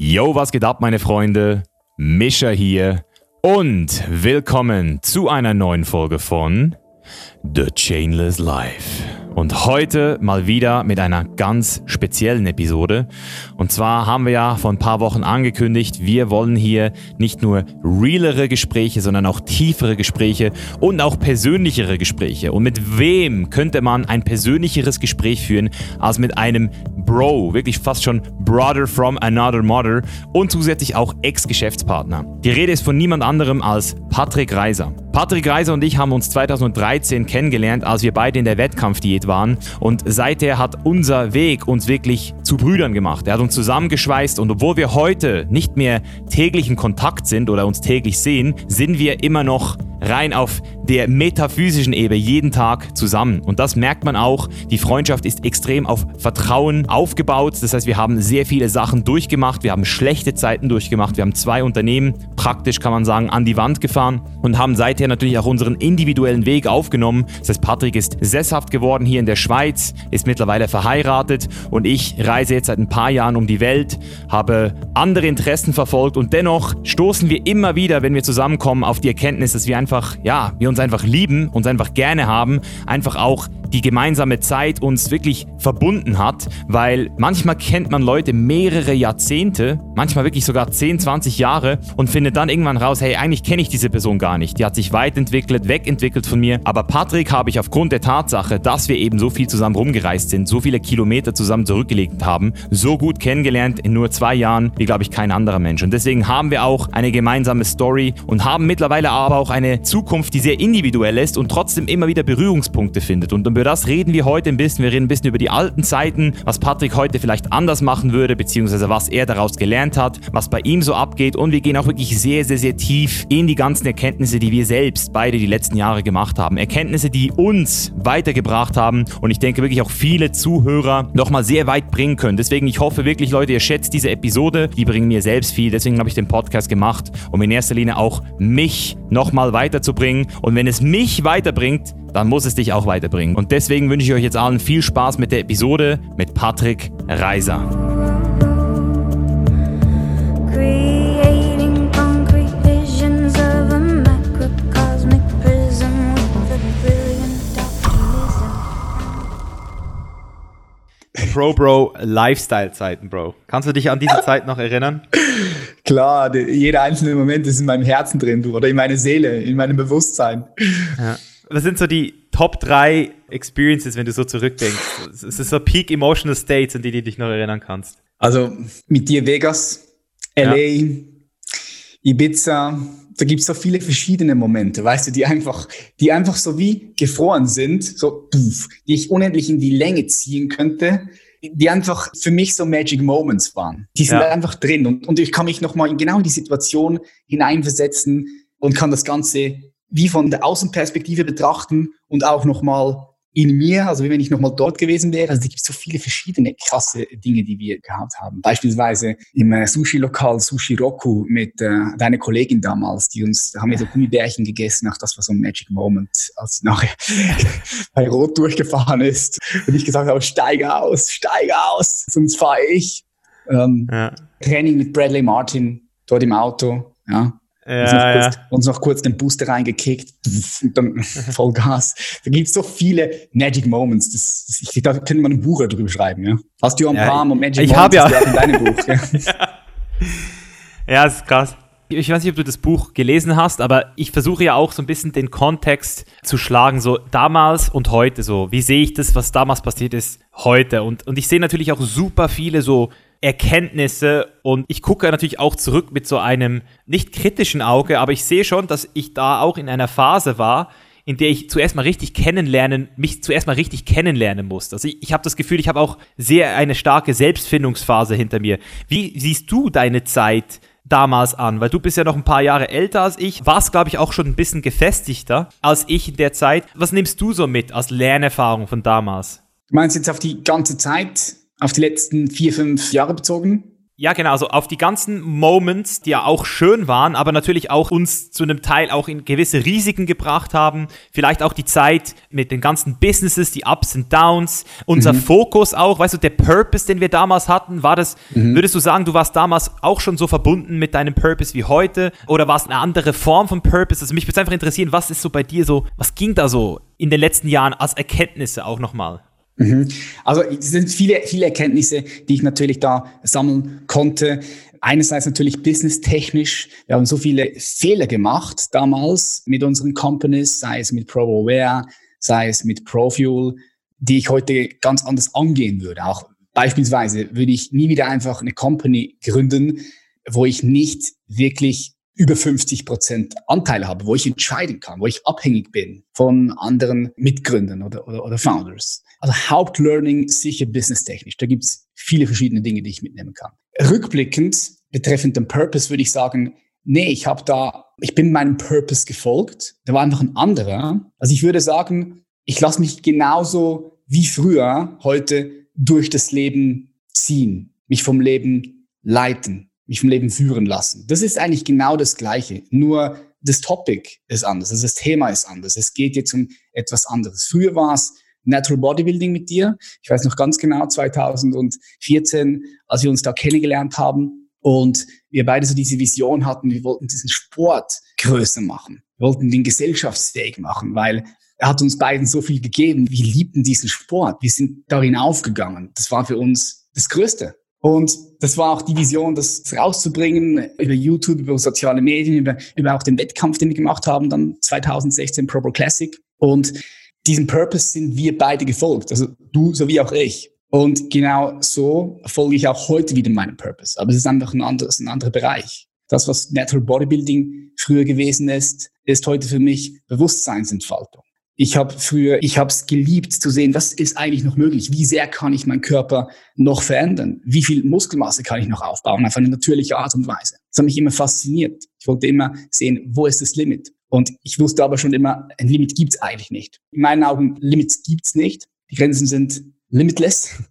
Yo, was geht ab, meine Freunde? Mischa hier und willkommen zu einer neuen Folge von The Chainless Life. Und heute mal wieder mit einer ganz speziellen Episode. Und zwar haben wir ja vor ein paar Wochen angekündigt, wir wollen hier nicht nur realere Gespräche, sondern auch tiefere Gespräche und auch persönlichere Gespräche. Und mit wem könnte man ein persönlicheres Gespräch führen als mit einem Bro, wirklich fast schon Brother from another mother und zusätzlich auch Ex-Geschäftspartner. Die Rede ist von niemand anderem als Patrick Reiser. Patrick Reiser und ich haben uns 2013 kennengelernt, als wir beide in der Wettkampfdiät waren. Und seither hat unser Weg uns wirklich zu Brüdern gemacht. Er hat uns zusammengeschweißt und obwohl wir heute nicht mehr täglich in Kontakt sind oder uns täglich sehen, sind wir immer noch rein auf der metaphysischen Ebene jeden Tag zusammen. Und das merkt man auch. Die Freundschaft ist extrem auf Vertrauen aufgebaut. Das heißt, wir haben sehr viele Sachen durchgemacht. Wir haben schlechte Zeiten durchgemacht. Wir haben zwei Unternehmen praktisch, kann man sagen, an die Wand gefahren und haben seither natürlich auch unseren individuellen Weg aufgenommen. Das heißt, Patrick ist sesshaft geworden hier in der Schweiz, ist mittlerweile verheiratet und ich reise jetzt seit ein paar Jahren um die Welt, habe andere Interessen verfolgt und dennoch stoßen wir immer wieder, wenn wir zusammenkommen, auf die Erkenntnis, dass wir einfach, ja, wir uns einfach lieben, uns einfach gerne haben, einfach auch die gemeinsame Zeit uns wirklich verbunden hat, weil manchmal kennt man Leute mehrere Jahrzehnte, manchmal wirklich sogar 10, 20 Jahre und findet dann irgendwann raus, hey, eigentlich kenne ich diese Person gar nicht. Die hat sich weitentwickelt, wegentwickelt von mir. Aber Patrick habe ich aufgrund der Tatsache, dass wir eben so viel zusammen rumgereist sind, so viele Kilometer zusammen zurückgelegt haben, so gut kennengelernt in nur zwei Jahren wie, glaube ich, kein anderer Mensch. Und deswegen haben wir auch eine gemeinsame Story und haben mittlerweile aber auch eine Zukunft, die sehr individuell ist und trotzdem immer wieder Berührungspunkte findet. Und über das reden wir heute ein bisschen. Wir reden ein bisschen über die alten Zeiten, was Patrick heute vielleicht anders machen würde, beziehungsweise was er daraus gelernt hat, was bei ihm so abgeht. Und wir gehen auch wirklich sehr, sehr, sehr tief in die ganzen Erkenntnisse, die wir selbst beide die letzten Jahre gemacht haben. Erkenntnisse, die uns weitergebracht haben und ich denke wirklich auch viele Zuhörer nochmal sehr weit bringen können. Deswegen, ich hoffe wirklich, Leute, ihr schätzt diese Episode. Die bringen mir selbst viel. Deswegen habe ich den Podcast gemacht, um in erster Linie auch mich nochmal weiterzubringen. Und wenn es mich weiterbringt, dann muss es dich auch weiterbringen. Und deswegen wünsche ich euch jetzt allen viel Spaß mit der Episode mit Patrick Reiser. Pro Bro Lifestyle Zeiten, Bro. Kannst du dich an diese Zeit noch erinnern? Klar, jeder einzelne Moment ist in meinem Herzen drin, du, oder in meiner Seele, in meinem Bewusstsein. Ja. Was sind so die Top 3 Experiences, wenn du so zurückdenkst? Es ist so Peak Emotional States, an die du dich noch erinnern kannst. Also mit dir Vegas, LA, ja. Ibiza, da gibt es so viele verschiedene Momente, weißt du, die einfach, die einfach so wie gefroren sind, so puff, die ich unendlich in die Länge ziehen könnte, die einfach für mich so Magic Moments waren. Die sind ja. einfach drin und, und ich kann mich nochmal in genau die Situation hineinversetzen und kann das Ganze wie von der Außenperspektive betrachten und auch nochmal in mir, also wie wenn ich nochmal dort gewesen wäre. Also es gibt so viele verschiedene krasse Dinge, die wir gehabt haben. Beispielsweise im äh, Sushi-Lokal Sushi Roku mit äh, deiner Kollegin damals, die uns, da haben wir so Gummibärchen gegessen. Ach, das war so ein Magic Moment, als sie nachher bei Rot durchgefahren ist und ich gesagt habe, steige aus, steige aus, sonst fahre ich. Ähm, ja. Training mit Bradley Martin dort im Auto, ja. Ja, uns, noch ja. kurz, uns noch kurz den Booster reingekickt und dann Vollgas. Da gibt es so viele Magic Moments. Das, das, ich, da könnte man ein Buch darüber schreiben. Ja? Hast du ein ja, paar Magic ich Moments ja. in deinem Buch? Ja. ja, das ist krass. Ich weiß nicht, ob du das Buch gelesen hast, aber ich versuche ja auch so ein bisschen den Kontext zu schlagen, so damals und heute so. Wie sehe ich das, was damals passiert ist, heute? Und, und ich sehe natürlich auch super viele so Erkenntnisse und ich gucke natürlich auch zurück mit so einem nicht kritischen Auge, aber ich sehe schon, dass ich da auch in einer Phase war, in der ich zuerst mal richtig kennenlernen, mich zuerst mal richtig kennenlernen musste. Also ich, ich habe das Gefühl, ich habe auch sehr eine starke Selbstfindungsphase hinter mir. Wie siehst du deine Zeit damals an? Weil du bist ja noch ein paar Jahre älter als ich, warst, glaube ich, auch schon ein bisschen gefestigter als ich in der Zeit. Was nimmst du so mit als Lernerfahrung von damals? Du meinst jetzt auf die ganze Zeit auf die letzten vier, fünf Jahre bezogen? Ja, genau, also auf die ganzen Moments, die ja auch schön waren, aber natürlich auch uns zu einem Teil auch in gewisse Risiken gebracht haben. Vielleicht auch die Zeit mit den ganzen Businesses, die Ups und Downs, unser mhm. Fokus auch, weißt du, der Purpose, den wir damals hatten, war das, mhm. würdest du sagen, du warst damals auch schon so verbunden mit deinem Purpose wie heute oder war es eine andere Form von Purpose? Also mich würde einfach interessieren, was ist so bei dir so, was ging da so in den letzten Jahren als Erkenntnisse auch nochmal? Mhm. Also es sind viele, viele Erkenntnisse, die ich natürlich da sammeln konnte. Einerseits natürlich businesstechnisch. Wir haben so viele Fehler gemacht damals mit unseren Companies, sei es mit ProAware, sei es mit ProFuel, die ich heute ganz anders angehen würde. Auch beispielsweise würde ich nie wieder einfach eine Company gründen, wo ich nicht wirklich über 50 Prozent Anteil habe, wo ich entscheiden kann, wo ich abhängig bin von anderen Mitgründern oder, oder, oder Founders. Also Hauptlearning sicher businesstechnisch. Da gibt es viele verschiedene Dinge, die ich mitnehmen kann. Rückblickend betreffend den Purpose würde ich sagen, nee, ich habe da, ich bin meinem Purpose gefolgt. Da war einfach ein anderer. Also ich würde sagen, ich lasse mich genauso wie früher heute durch das Leben ziehen, mich vom Leben leiten, mich vom Leben führen lassen. Das ist eigentlich genau das Gleiche. Nur das Topic ist anders, also das Thema ist anders. Es geht jetzt um etwas anderes. Früher war es Natural Bodybuilding mit dir. Ich weiß noch ganz genau, 2014, als wir uns da kennengelernt haben und wir beide so diese Vision hatten, wir wollten diesen Sport größer machen. Wir wollten den gesellschaftsfähig machen, weil er hat uns beiden so viel gegeben. Wir liebten diesen Sport. Wir sind darin aufgegangen. Das war für uns das Größte. Und das war auch die Vision, das rauszubringen über YouTube, über soziale Medien, über, über auch den Wettkampf, den wir gemacht haben, dann 2016 Pro Bowl Classic. Und diesem Purpose sind wir beide gefolgt, also du sowie auch ich. Und genau so folge ich auch heute wieder meinem Purpose. Aber es ist einfach ein, anderes, ein anderer Bereich. Das, was Natural Bodybuilding früher gewesen ist, ist heute für mich Bewusstseinsentfaltung. Ich habe früher, ich habe es geliebt zu sehen, was ist eigentlich noch möglich? Wie sehr kann ich meinen Körper noch verändern? Wie viel Muskelmasse kann ich noch aufbauen? Auf eine natürliche Art und Weise. Das hat mich immer fasziniert. Ich wollte immer sehen, wo ist das Limit? Und ich wusste aber schon immer, ein Limit gibt's eigentlich nicht. In meinen Augen, Limits gibt's nicht. Die Grenzen sind limitless.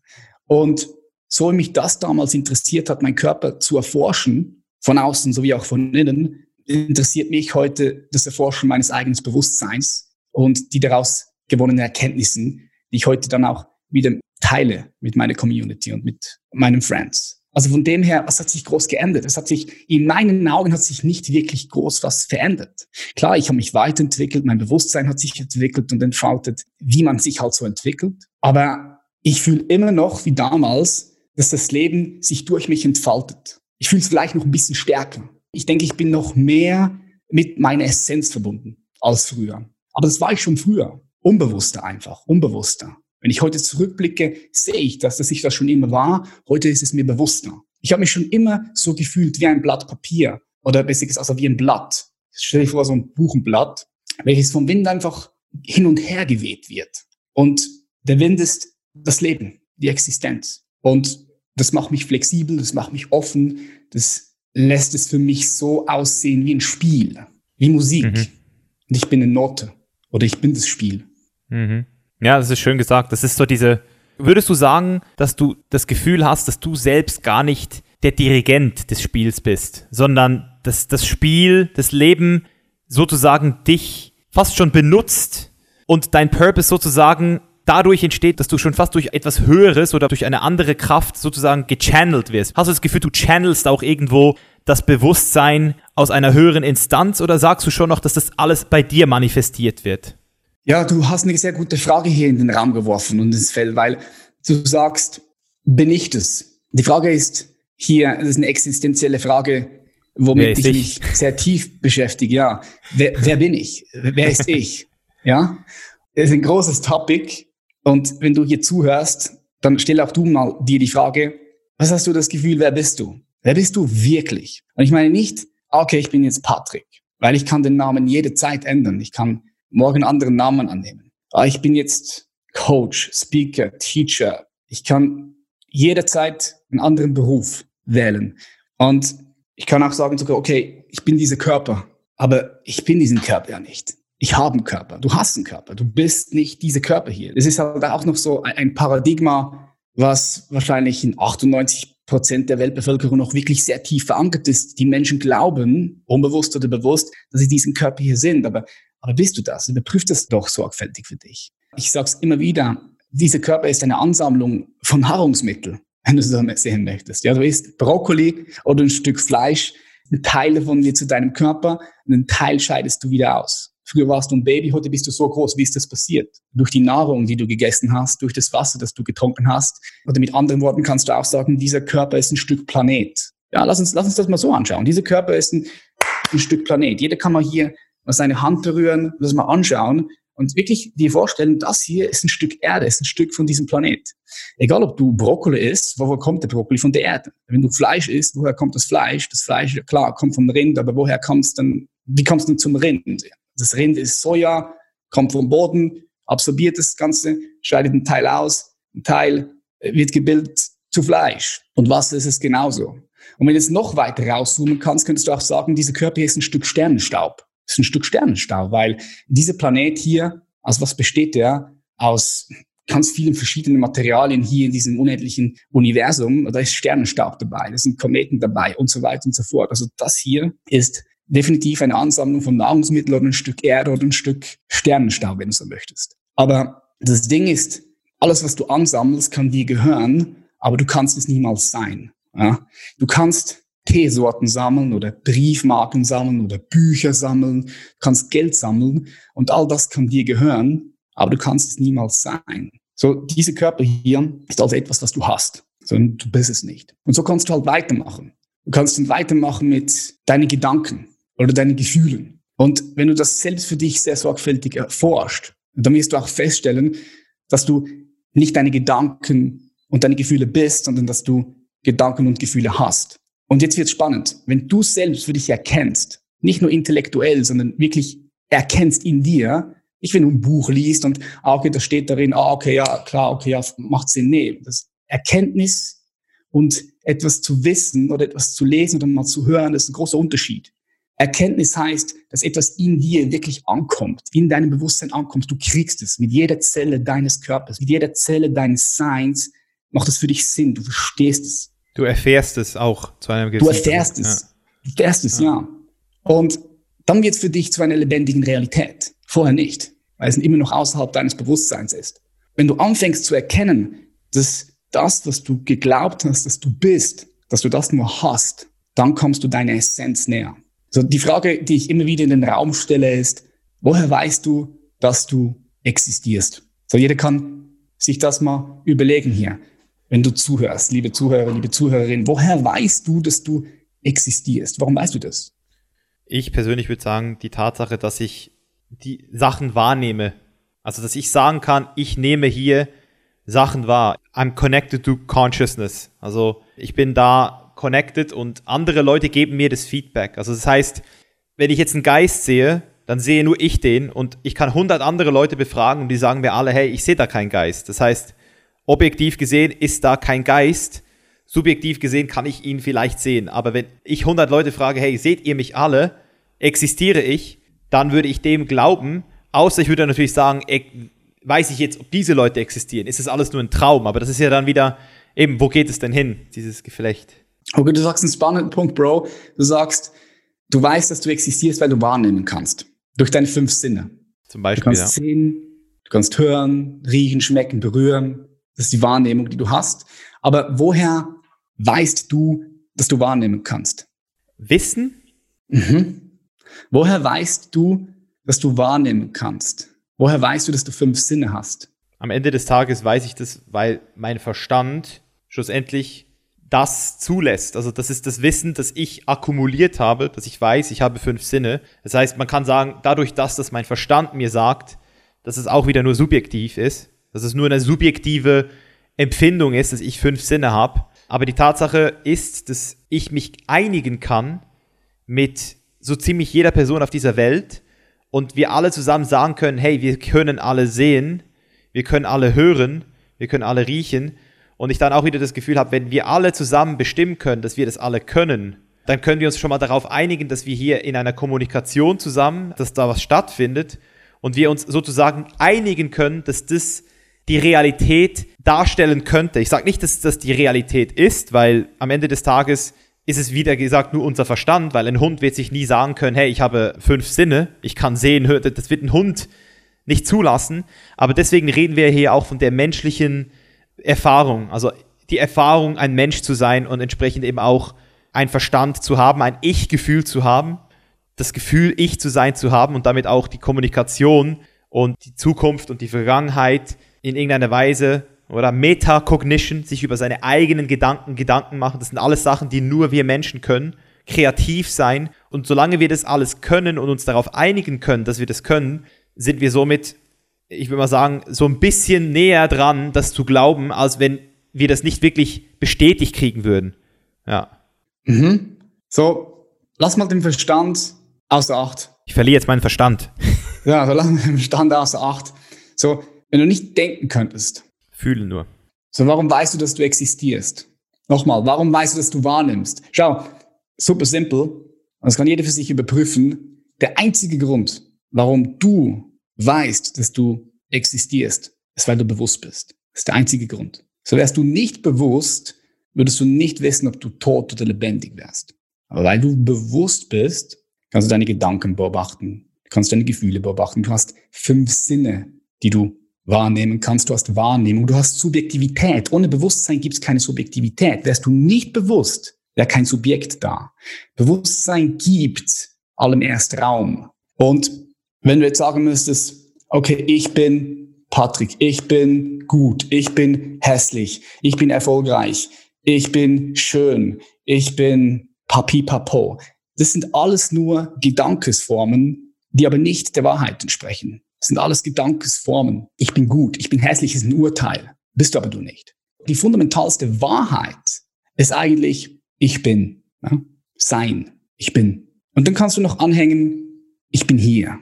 Und so wie mich das damals interessiert hat, meinen Körper zu erforschen, von außen sowie auch von innen, interessiert mich heute das Erforschen meines eigenen Bewusstseins und die daraus gewonnenen Erkenntnissen, die ich heute dann auch wieder teile mit meiner Community und mit meinen Friends. Also von dem her, was hat sich groß geändert? Es hat sich, in meinen Augen hat sich nicht wirklich groß was verändert. Klar, ich habe mich weiterentwickelt, mein Bewusstsein hat sich entwickelt und entfaltet, wie man sich halt so entwickelt. Aber ich fühle immer noch, wie damals, dass das Leben sich durch mich entfaltet. Ich fühle es vielleicht noch ein bisschen stärker. Ich denke, ich bin noch mehr mit meiner Essenz verbunden als früher. Aber das war ich schon früher. Unbewusster einfach, unbewusster. Wenn ich heute zurückblicke, sehe ich, dass, dass ich das schon immer war. Heute ist es mir bewusster. Ich habe mich schon immer so gefühlt wie ein Blatt Papier oder besser gesagt, also wie ein Blatt. Stell dir vor, so ein Buchenblatt, welches vom Wind einfach hin und her geweht wird. Und der Wind ist das Leben, die Existenz. Und das macht mich flexibel, das macht mich offen, das lässt es für mich so aussehen wie ein Spiel, wie Musik. Mhm. Und ich bin eine Note oder ich bin das Spiel. Mhm. Ja, das ist schön gesagt. Das ist so diese. Würdest du sagen, dass du das Gefühl hast, dass du selbst gar nicht der Dirigent des Spiels bist, sondern dass das Spiel, das Leben sozusagen dich fast schon benutzt und dein Purpose sozusagen dadurch entsteht, dass du schon fast durch etwas Höheres oder durch eine andere Kraft sozusagen gechannelt wirst. Hast du das Gefühl, du channelst auch irgendwo das Bewusstsein aus einer höheren Instanz oder sagst du schon noch, dass das alles bei dir manifestiert wird? Ja, du hast eine sehr gute Frage hier in den Raum geworfen und ins Feld, weil du sagst, bin ich das? Die Frage ist hier, das ist eine existenzielle Frage, womit ich, ich mich sehr tief beschäftige. Ja, wer, wer bin ich? Wer ist ich? Ja, das ist ein großes Topic. Und wenn du hier zuhörst, dann stell auch du mal dir die Frage, was hast du das Gefühl, wer bist du? Wer bist du wirklich? Und ich meine nicht, okay, ich bin jetzt Patrick, weil ich kann den Namen jede Zeit ändern. Ich kann morgen anderen Namen annehmen. Ah, ich bin jetzt Coach, Speaker, Teacher. Ich kann jederzeit einen anderen Beruf wählen. Und ich kann auch sagen okay, ich bin dieser Körper, aber ich bin diesen Körper ja nicht. Ich habe einen Körper, du hast einen Körper, du bist nicht dieser Körper hier. Das ist halt auch noch so ein Paradigma, was wahrscheinlich in 98 Prozent der Weltbevölkerung noch wirklich sehr tief verankert ist. Die Menschen glauben, unbewusst oder bewusst, dass sie diesen Körper hier sind. Aber, aber bist du das? Überprüf das doch sorgfältig für dich. Ich sage es immer wieder, dieser Körper ist eine Ansammlung von Nahrungsmitteln, wenn du es so sehen möchtest. Ja, du isst Brokkoli oder ein Stück Fleisch, ein Teil davon wird zu deinem Körper und ein Teil scheidest du wieder aus. Früher warst du ein Baby, heute bist du so groß. Wie ist das passiert? Durch die Nahrung, die du gegessen hast, durch das Wasser, das du getrunken hast. Oder mit anderen Worten kannst du auch sagen, dieser Körper ist ein Stück Planet. Ja, lass uns, lass uns das mal so anschauen. Dieser Körper ist ein, ein Stück Planet. Jeder kann mal hier mal seine Hand berühren, das mal anschauen und wirklich dir vorstellen, das hier ist ein Stück Erde, ist ein Stück von diesem Planet. Egal, ob du Brokkoli isst, woher kommt der Brokkoli? Von der Erde. Wenn du Fleisch isst, woher kommt das Fleisch? Das Fleisch, klar, kommt vom Rind, aber woher kommst dann, wie kommst du zum Rind? Das Rind ist Soja, kommt vom Boden, absorbiert das Ganze, scheidet einen Teil aus, ein Teil äh, wird gebildet zu Fleisch. Und Wasser ist es genauso. Und wenn du jetzt noch weiter rauszoomen kannst, könntest du auch sagen, dieser Körper hier ist ein Stück Sternenstaub. Ist ein Stück Sternenstaub, weil dieser Planet hier, aus was besteht der? Aus ganz vielen verschiedenen Materialien hier in diesem unendlichen Universum. Da ist Sternenstaub dabei, da sind Kometen dabei und so weiter und so fort. Also das hier ist definitiv eine Ansammlung von Nahrungsmitteln oder ein Stück Erde oder ein Stück Sternenstaub, wenn du so möchtest. Aber das Ding ist, alles, was du ansammelst, kann dir gehören, aber du kannst es niemals sein. Ja? Du kannst Teesorten sammeln oder Briefmarken sammeln oder Bücher sammeln, du kannst Geld sammeln und all das kann dir gehören, aber du kannst es niemals sein. So, diese Körper hier ist also etwas, was du hast, sondern du bist es nicht. Und so kannst du halt weitermachen. Du kannst dann weitermachen mit deinen Gedanken oder deinen Gefühlen. Und wenn du das selbst für dich sehr sorgfältig erforscht, dann wirst du auch feststellen, dass du nicht deine Gedanken und deine Gefühle bist, sondern dass du Gedanken und Gefühle hast. Und jetzt wird spannend. Wenn du selbst für dich erkennst, nicht nur intellektuell, sondern wirklich erkennst in dir, nicht wenn du ein Buch liest und, ah, okay, da steht darin, ah, okay, ja, klar, okay, ja, macht Sinn. Nee, das Erkenntnis und etwas zu wissen oder etwas zu lesen oder mal zu hören, das ist ein großer Unterschied. Erkenntnis heißt, dass etwas in dir wirklich ankommt, in deinem Bewusstsein ankommt. Du kriegst es mit jeder Zelle deines Körpers, mit jeder Zelle deines Seins macht es für dich Sinn. Du verstehst es. Du erfährst es auch zu einem gewissen Du erfährst es. Ja. Du erfährst es, ja. ja. Und dann wird es für dich zu einer lebendigen Realität. Vorher nicht, weil es immer noch außerhalb deines Bewusstseins ist. Wenn du anfängst zu erkennen, dass das, was du geglaubt hast, dass du bist, dass du das nur hast, dann kommst du deiner Essenz näher. So, die Frage, die ich immer wieder in den Raum stelle, ist, woher weißt du, dass du existierst? So, jeder kann sich das mal überlegen hier wenn du zuhörst, liebe Zuhörer, liebe Zuhörerin, woher weißt du, dass du existierst? Warum weißt du das? Ich persönlich würde sagen, die Tatsache, dass ich die Sachen wahrnehme. Also, dass ich sagen kann, ich nehme hier Sachen wahr. I'm connected to consciousness. Also, ich bin da connected und andere Leute geben mir das Feedback. Also, das heißt, wenn ich jetzt einen Geist sehe, dann sehe nur ich den und ich kann 100 andere Leute befragen und die sagen mir alle, hey, ich sehe da keinen Geist. Das heißt, objektiv gesehen ist da kein Geist. Subjektiv gesehen kann ich ihn vielleicht sehen. Aber wenn ich 100 Leute frage, hey, seht ihr mich alle? Existiere ich? Dann würde ich dem glauben. Außer ich würde natürlich sagen, weiß ich jetzt, ob diese Leute existieren? Ist das alles nur ein Traum? Aber das ist ja dann wieder, eben, wo geht es denn hin, dieses Geflecht? Okay, du sagst einen spannenden Punkt, Bro. Du sagst, du weißt, dass du existierst, weil du wahrnehmen kannst. Durch deine fünf Sinne. Zum Beispiel. Du kannst ja. sehen, du kannst hören, riechen, schmecken, berühren. Das ist die Wahrnehmung, die du hast. Aber woher weißt du, dass du wahrnehmen kannst? Wissen? Mhm. Woher weißt du, dass du wahrnehmen kannst? Woher weißt du, dass du fünf Sinne hast? Am Ende des Tages weiß ich das, weil mein Verstand schlussendlich das zulässt. Also das ist das Wissen, das ich akkumuliert habe, dass ich weiß, ich habe fünf Sinne. Das heißt, man kann sagen, dadurch, dass das mein Verstand mir sagt, dass es auch wieder nur subjektiv ist, dass es nur eine subjektive Empfindung ist, dass ich fünf Sinne habe. Aber die Tatsache ist, dass ich mich einigen kann mit so ziemlich jeder Person auf dieser Welt und wir alle zusammen sagen können, hey, wir können alle sehen, wir können alle hören, wir können alle riechen und ich dann auch wieder das Gefühl habe, wenn wir alle zusammen bestimmen können, dass wir das alle können, dann können wir uns schon mal darauf einigen, dass wir hier in einer Kommunikation zusammen, dass da was stattfindet und wir uns sozusagen einigen können, dass das die Realität darstellen könnte. Ich sage nicht, dass das die Realität ist, weil am Ende des Tages ist es wieder gesagt nur unser Verstand, weil ein Hund wird sich nie sagen können, hey, ich habe fünf Sinne, ich kann sehen, hören, das wird ein Hund nicht zulassen. Aber deswegen reden wir hier auch von der menschlichen Erfahrung, also die Erfahrung, ein Mensch zu sein und entsprechend eben auch ein Verstand zu haben, ein Ich-Gefühl zu haben, das Gefühl, ich zu sein zu haben und damit auch die Kommunikation und die Zukunft und die Vergangenheit in irgendeiner Weise oder Metacognition, sich über seine eigenen Gedanken Gedanken machen. Das sind alles Sachen, die nur wir Menschen können. Kreativ sein. Und solange wir das alles können und uns darauf einigen können, dass wir das können, sind wir somit, ich würde mal sagen, so ein bisschen näher dran, das zu glauben, als wenn wir das nicht wirklich bestätigt kriegen würden. Ja. Mhm. So, lass mal den Verstand außer Acht. Ich verliere jetzt meinen Verstand. ja, so lass mal den Verstand außer Acht. So, wenn du nicht denken könntest. Fühlen nur. So, warum weißt du, dass du existierst? Nochmal, warum weißt du, dass du wahrnimmst? Schau, super simpel. Das kann jeder für sich überprüfen. Der einzige Grund, warum du weißt, dass du existierst, ist, weil du bewusst bist. Das ist der einzige Grund. So wärst du nicht bewusst, würdest du nicht wissen, ob du tot oder lebendig wärst. Aber weil du bewusst bist, kannst du deine Gedanken beobachten, du kannst deine Gefühle beobachten, du hast fünf Sinne, die du wahrnehmen kannst, du hast Wahrnehmung, du hast Subjektivität. Ohne Bewusstsein gibt es keine Subjektivität. Wärst du nicht bewusst, wäre kein Subjekt da. Bewusstsein gibt allem erst Raum. Und wenn du jetzt sagen müsstest, okay, ich bin Patrick, ich bin gut, ich bin hässlich, ich bin erfolgreich, ich bin schön, ich bin papi papo. Das sind alles nur Gedankesformen, die aber nicht der Wahrheit entsprechen. Das sind alles Gedankesformen. Ich bin gut, ich bin hässlich, ist ein Urteil. Bist du aber du nicht. Die fundamentalste Wahrheit ist eigentlich, ich bin. Ja? Sein. Ich bin. Und dann kannst du noch anhängen, ich bin hier.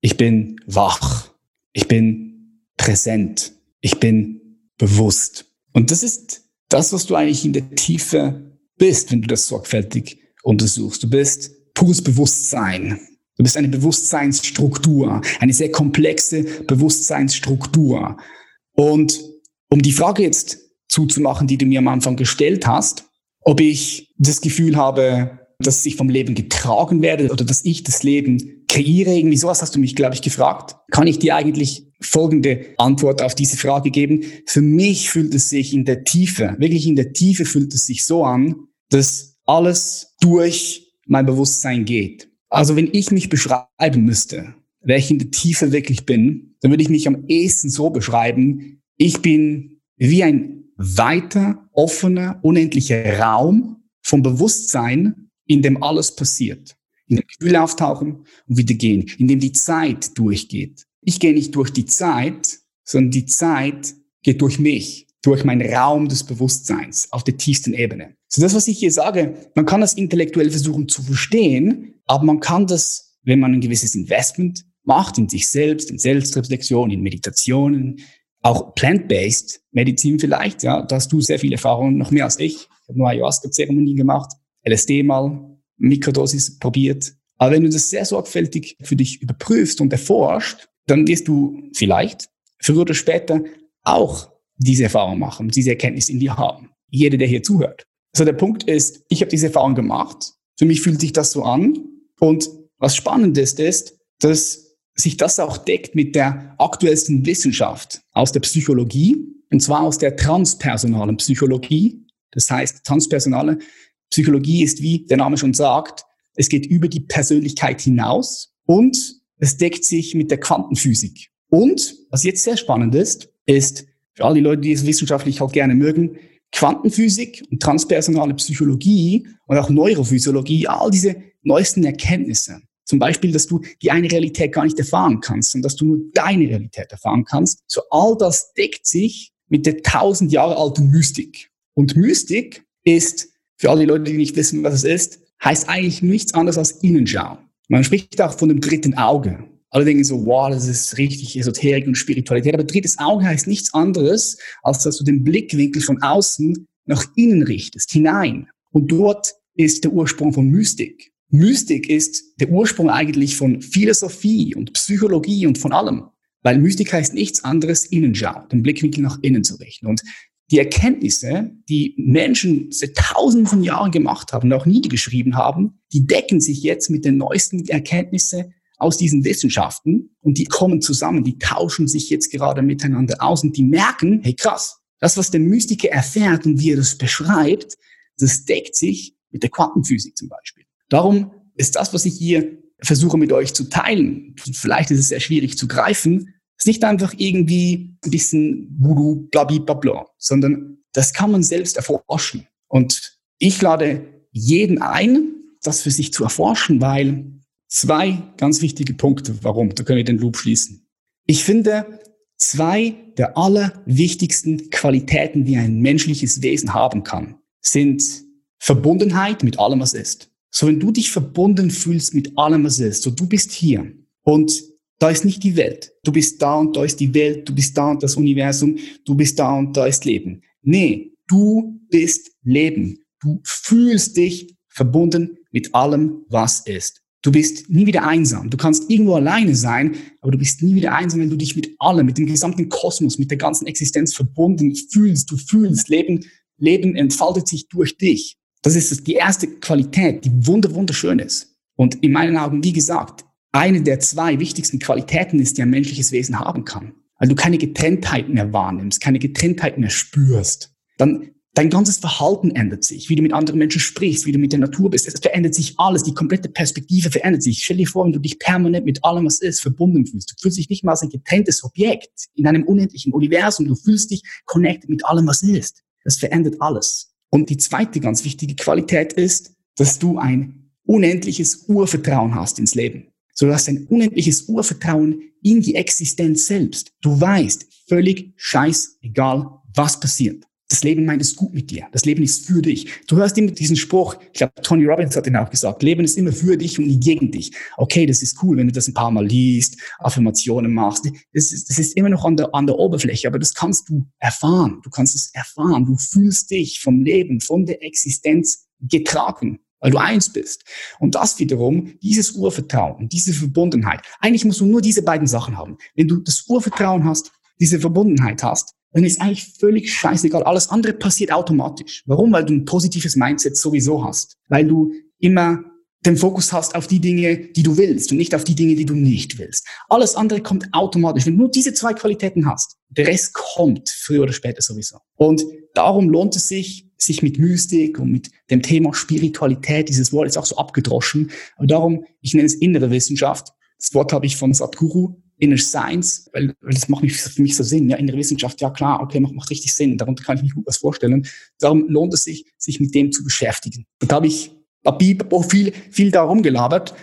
Ich bin wach. Ich bin präsent. Ich bin bewusst. Und das ist das, was du eigentlich in der Tiefe bist, wenn du das sorgfältig untersuchst. Du bist pures Bewusstsein. Du bist eine Bewusstseinsstruktur, eine sehr komplexe Bewusstseinsstruktur. Und um die Frage jetzt zuzumachen, die du mir am Anfang gestellt hast, ob ich das Gefühl habe, dass ich vom Leben getragen werde oder dass ich das Leben kreiere, irgendwie sowas hast du mich, glaube ich, gefragt, kann ich dir eigentlich folgende Antwort auf diese Frage geben. Für mich fühlt es sich in der Tiefe, wirklich in der Tiefe fühlt es sich so an, dass alles durch mein Bewusstsein geht. Also wenn ich mich beschreiben müsste, wer ich in der Tiefe wirklich bin, dann würde ich mich am ehesten so beschreiben, ich bin wie ein weiter, offener, unendlicher Raum vom Bewusstsein, in dem alles passiert. In dem Gefühle auftauchen und wieder gehen, in dem die Zeit durchgeht. Ich gehe nicht durch die Zeit, sondern die Zeit geht durch mich, durch meinen Raum des Bewusstseins auf der tiefsten Ebene. So das, was ich hier sage, man kann das intellektuell versuchen zu verstehen, aber man kann das, wenn man ein gewisses Investment macht in sich selbst, in Selbstreflexion, in Meditationen, auch plant-based Medizin vielleicht, ja, da hast du sehr viel Erfahrung, noch mehr als ich. Ich habe nur Ayahuasca-Zeremonien gemacht, LSD mal, Mikrodosis probiert. Aber wenn du das sehr sorgfältig für dich überprüfst und erforscht, dann wirst du vielleicht früher oder später auch diese Erfahrung machen, diese Erkenntnis in dir haben. Jeder, der hier zuhört. Also der Punkt ist, ich habe diese Erfahrung gemacht. Für mich fühlt sich das so an. Und was spannend ist, ist, dass sich das auch deckt mit der aktuellsten Wissenschaft aus der Psychologie, und zwar aus der transpersonalen Psychologie. Das heißt, transpersonale Psychologie ist, wie der Name schon sagt, es geht über die Persönlichkeit hinaus und es deckt sich mit der Quantenphysik. Und was jetzt sehr spannend ist, ist, für all die Leute, die es wissenschaftlich halt gerne mögen, Quantenphysik und transpersonale Psychologie und auch Neurophysiologie, all diese neuesten Erkenntnisse. Zum Beispiel, dass du die eine Realität gar nicht erfahren kannst und dass du nur deine Realität erfahren kannst. So all das deckt sich mit der tausend Jahre alten Mystik. Und Mystik ist, für all die Leute, die nicht wissen, was es ist, heißt eigentlich nichts anderes als Innenschau. Man spricht auch von dem dritten Auge. Alle denken so, wow, das ist richtig Esoterik und Spiritualität. Aber drittes Auge heißt nichts anderes, als dass du den Blickwinkel von außen nach innen richtest, hinein. Und dort ist der Ursprung von Mystik. Mystik ist der Ursprung eigentlich von Philosophie und Psychologie und von allem. Weil Mystik heißt nichts anderes Innenschau, den Blickwinkel nach innen zu richten. Und die Erkenntnisse, die Menschen seit tausenden von Jahren gemacht haben und auch niedergeschrieben haben, die decken sich jetzt mit den neuesten Erkenntnissen aus diesen Wissenschaften und die kommen zusammen, die tauschen sich jetzt gerade miteinander aus und die merken, hey krass, das, was der Mystiker erfährt und wie er das beschreibt, das deckt sich mit der Quantenphysik zum Beispiel. Darum ist das, was ich hier versuche mit euch zu teilen, vielleicht ist es sehr schwierig zu greifen, ist nicht einfach irgendwie ein bisschen Voodoo, blabla, sondern das kann man selbst erforschen. Und ich lade jeden ein, das für sich zu erforschen, weil zwei ganz wichtige Punkte, warum, da können wir den Loop schließen. Ich finde, zwei der allerwichtigsten Qualitäten, die ein menschliches Wesen haben kann, sind Verbundenheit mit allem, was ist. So, wenn du dich verbunden fühlst mit allem, was ist, so du bist hier und da ist nicht die Welt. Du bist da und da ist die Welt, du bist da und das Universum, du bist da und da ist Leben. Nee, du bist Leben. Du fühlst dich verbunden mit allem, was ist. Du bist nie wieder einsam. Du kannst irgendwo alleine sein, aber du bist nie wieder einsam, wenn du dich mit allem, mit dem gesamten Kosmos, mit der ganzen Existenz verbunden fühlst. Du fühlst, Leben, Leben entfaltet sich durch dich. Das ist die erste Qualität, die wunder, wunderschön ist. Und in meinen Augen, wie gesagt, eine der zwei wichtigsten Qualitäten ist, die ein menschliches Wesen haben kann. Weil du keine Getrenntheit mehr wahrnimmst, keine Getrenntheit mehr spürst. Dann Dein ganzes Verhalten ändert sich, wie du mit anderen Menschen sprichst, wie du mit der Natur bist. Es verändert sich alles, die komplette Perspektive verändert sich. Stell dir vor, wenn du dich permanent mit allem, was ist, verbunden fühlst. Du fühlst dich nicht mal als ein getrenntes Objekt in einem unendlichen Universum. Du fühlst dich connected mit allem, was ist. Das verändert alles. Und die zweite ganz wichtige Qualität ist, dass du ein unendliches Urvertrauen hast ins Leben. So du hast ein unendliches Urvertrauen in die Existenz selbst. Du weißt, völlig scheißegal, was passiert. Das Leben meint es gut mit dir. Das Leben ist für dich. Du hörst immer diesen Spruch, ich glaube, Tony Robbins hat den auch gesagt, Leben ist immer für dich und nie gegen dich. Okay, das ist cool, wenn du das ein paar Mal liest, Affirmationen machst. Das ist, das ist immer noch an der, an der Oberfläche, aber das kannst du erfahren. Du kannst es erfahren. Du fühlst dich vom Leben, von der Existenz getragen, weil du eins bist. Und das wiederum, dieses Urvertrauen, diese Verbundenheit. Eigentlich musst du nur diese beiden Sachen haben. Wenn du das Urvertrauen hast, diese Verbundenheit hast, dann ist eigentlich völlig scheißegal. Alles andere passiert automatisch. Warum? Weil du ein positives Mindset sowieso hast. Weil du immer den Fokus hast auf die Dinge, die du willst und nicht auf die Dinge, die du nicht willst. Alles andere kommt automatisch. Wenn du nur diese zwei Qualitäten hast, der Rest kommt früher oder später sowieso. Und darum lohnt es sich, sich mit Mystik und mit dem Thema Spiritualität, dieses Wort ist auch so abgedroschen, aber darum, ich nenne es innere Wissenschaft. Das Wort habe ich von Sadhguru Inner Science, weil, weil das macht mich, für mich so Sinn. Ja, innere Wissenschaft, ja klar, okay, macht, macht richtig Sinn. Darunter kann ich mich gut was vorstellen. Darum lohnt es sich, sich mit dem zu beschäftigen. Da habe ich viel, viel darum gelabert,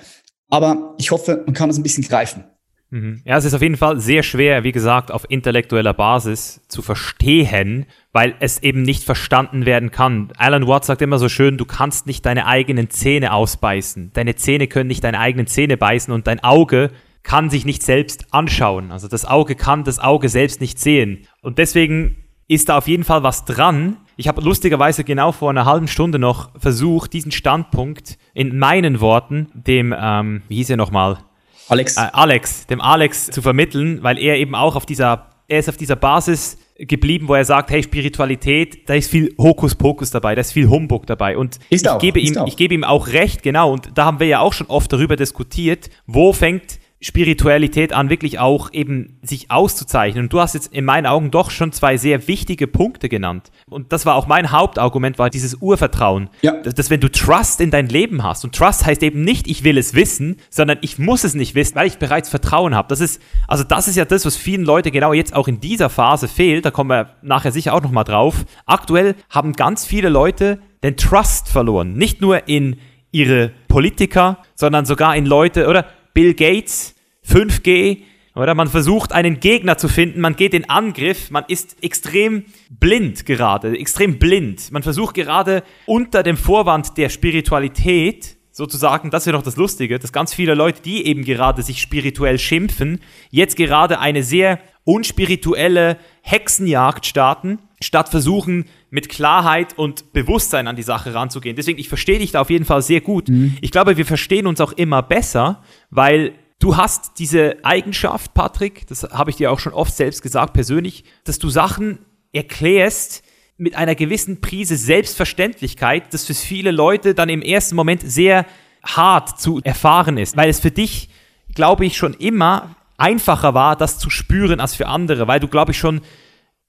aber ich hoffe, man kann das ein bisschen greifen. Mhm. Ja, es ist auf jeden Fall sehr schwer, wie gesagt, auf intellektueller Basis zu verstehen, weil es eben nicht verstanden werden kann. Alan Watts sagt immer so schön, du kannst nicht deine eigenen Zähne ausbeißen. Deine Zähne können nicht deine eigenen Zähne beißen und dein Auge kann sich nicht selbst anschauen. Also das Auge kann das Auge selbst nicht sehen. Und deswegen ist da auf jeden Fall was dran. Ich habe lustigerweise genau vor einer halben Stunde noch versucht, diesen Standpunkt in meinen Worten dem, ähm, wie hieß er nochmal? Alex. Äh, Alex, dem Alex zu vermitteln, weil er eben auch auf dieser, er ist auf dieser Basis geblieben, wo er sagt, hey, Spiritualität, da ist viel Hokuspokus dabei, da ist viel Humbug dabei. Und ist ich, auch, gebe ihm, auch. ich gebe ihm auch recht, genau. Und da haben wir ja auch schon oft darüber diskutiert, wo fängt Spiritualität an, wirklich auch eben sich auszuzeichnen. Und du hast jetzt in meinen Augen doch schon zwei sehr wichtige Punkte genannt. Und das war auch mein Hauptargument, war dieses Urvertrauen. Ja. Dass, dass wenn du Trust in dein Leben hast, und Trust heißt eben nicht, ich will es wissen, sondern ich muss es nicht wissen, weil ich bereits Vertrauen habe. Das ist, also das ist ja das, was vielen Leuten genau jetzt auch in dieser Phase fehlt. Da kommen wir nachher sicher auch nochmal drauf. Aktuell haben ganz viele Leute den Trust verloren. Nicht nur in ihre Politiker, sondern sogar in Leute, oder Bill Gates, 5G, oder man versucht einen Gegner zu finden, man geht in Angriff, man ist extrem blind gerade, extrem blind. Man versucht gerade unter dem Vorwand der Spiritualität, sozusagen, das ist ja noch das Lustige, dass ganz viele Leute, die eben gerade sich spirituell schimpfen, jetzt gerade eine sehr unspirituelle Hexenjagd starten, statt versuchen, mit Klarheit und Bewusstsein an die Sache ranzugehen. Deswegen, ich verstehe dich da auf jeden Fall sehr gut. Mhm. Ich glaube, wir verstehen uns auch immer besser, weil Du hast diese Eigenschaft, Patrick, das habe ich dir auch schon oft selbst gesagt, persönlich, dass du Sachen erklärst mit einer gewissen Prise Selbstverständlichkeit, das für viele Leute dann im ersten Moment sehr hart zu erfahren ist, weil es für dich, glaube ich, schon immer einfacher war, das zu spüren als für andere, weil du, glaube ich, schon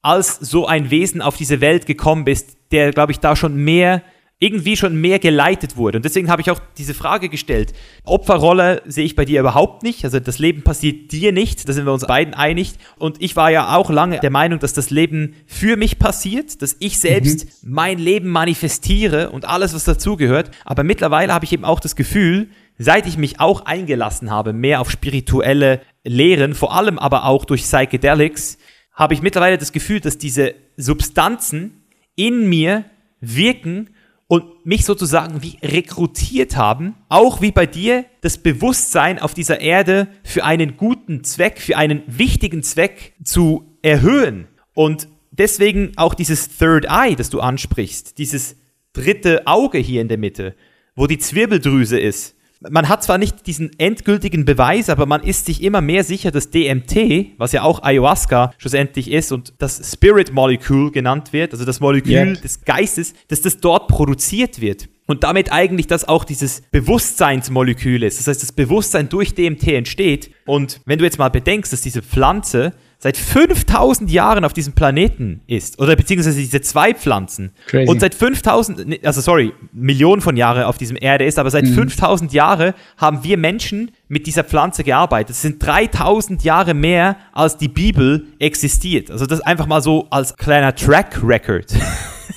als so ein Wesen auf diese Welt gekommen bist, der, glaube ich, da schon mehr irgendwie schon mehr geleitet wurde. Und deswegen habe ich auch diese Frage gestellt. Opferrolle sehe ich bei dir überhaupt nicht. Also das Leben passiert dir nicht. Da sind wir uns beiden einig. Und ich war ja auch lange der Meinung, dass das Leben für mich passiert, dass ich selbst mhm. mein Leben manifestiere und alles, was dazugehört. Aber mittlerweile habe ich eben auch das Gefühl, seit ich mich auch eingelassen habe, mehr auf spirituelle Lehren, vor allem aber auch durch Psychedelics, habe ich mittlerweile das Gefühl, dass diese Substanzen in mir wirken und mich sozusagen wie rekrutiert haben, auch wie bei dir das Bewusstsein auf dieser Erde für einen guten Zweck, für einen wichtigen Zweck zu erhöhen. Und deswegen auch dieses Third Eye, das du ansprichst, dieses dritte Auge hier in der Mitte, wo die Zwirbeldrüse ist, man hat zwar nicht diesen endgültigen Beweis, aber man ist sich immer mehr sicher, dass DMT, was ja auch Ayahuasca schlussendlich ist und das Spirit Molecule genannt wird, also das Molekül yeah. des Geistes, dass das dort produziert wird. Und damit eigentlich das auch dieses Bewusstseinsmolekül ist. Das heißt, das Bewusstsein durch DMT entsteht. Und wenn du jetzt mal bedenkst, dass diese Pflanze seit 5000 Jahren auf diesem Planeten ist, oder beziehungsweise diese zwei Pflanzen, Crazy. und seit 5000, also sorry, Millionen von Jahren auf diesem Erde ist, aber seit mhm. 5000 Jahren haben wir Menschen mit dieser Pflanze gearbeitet. Das sind 3000 Jahre mehr, als die Bibel existiert. Also das einfach mal so als kleiner Track Record.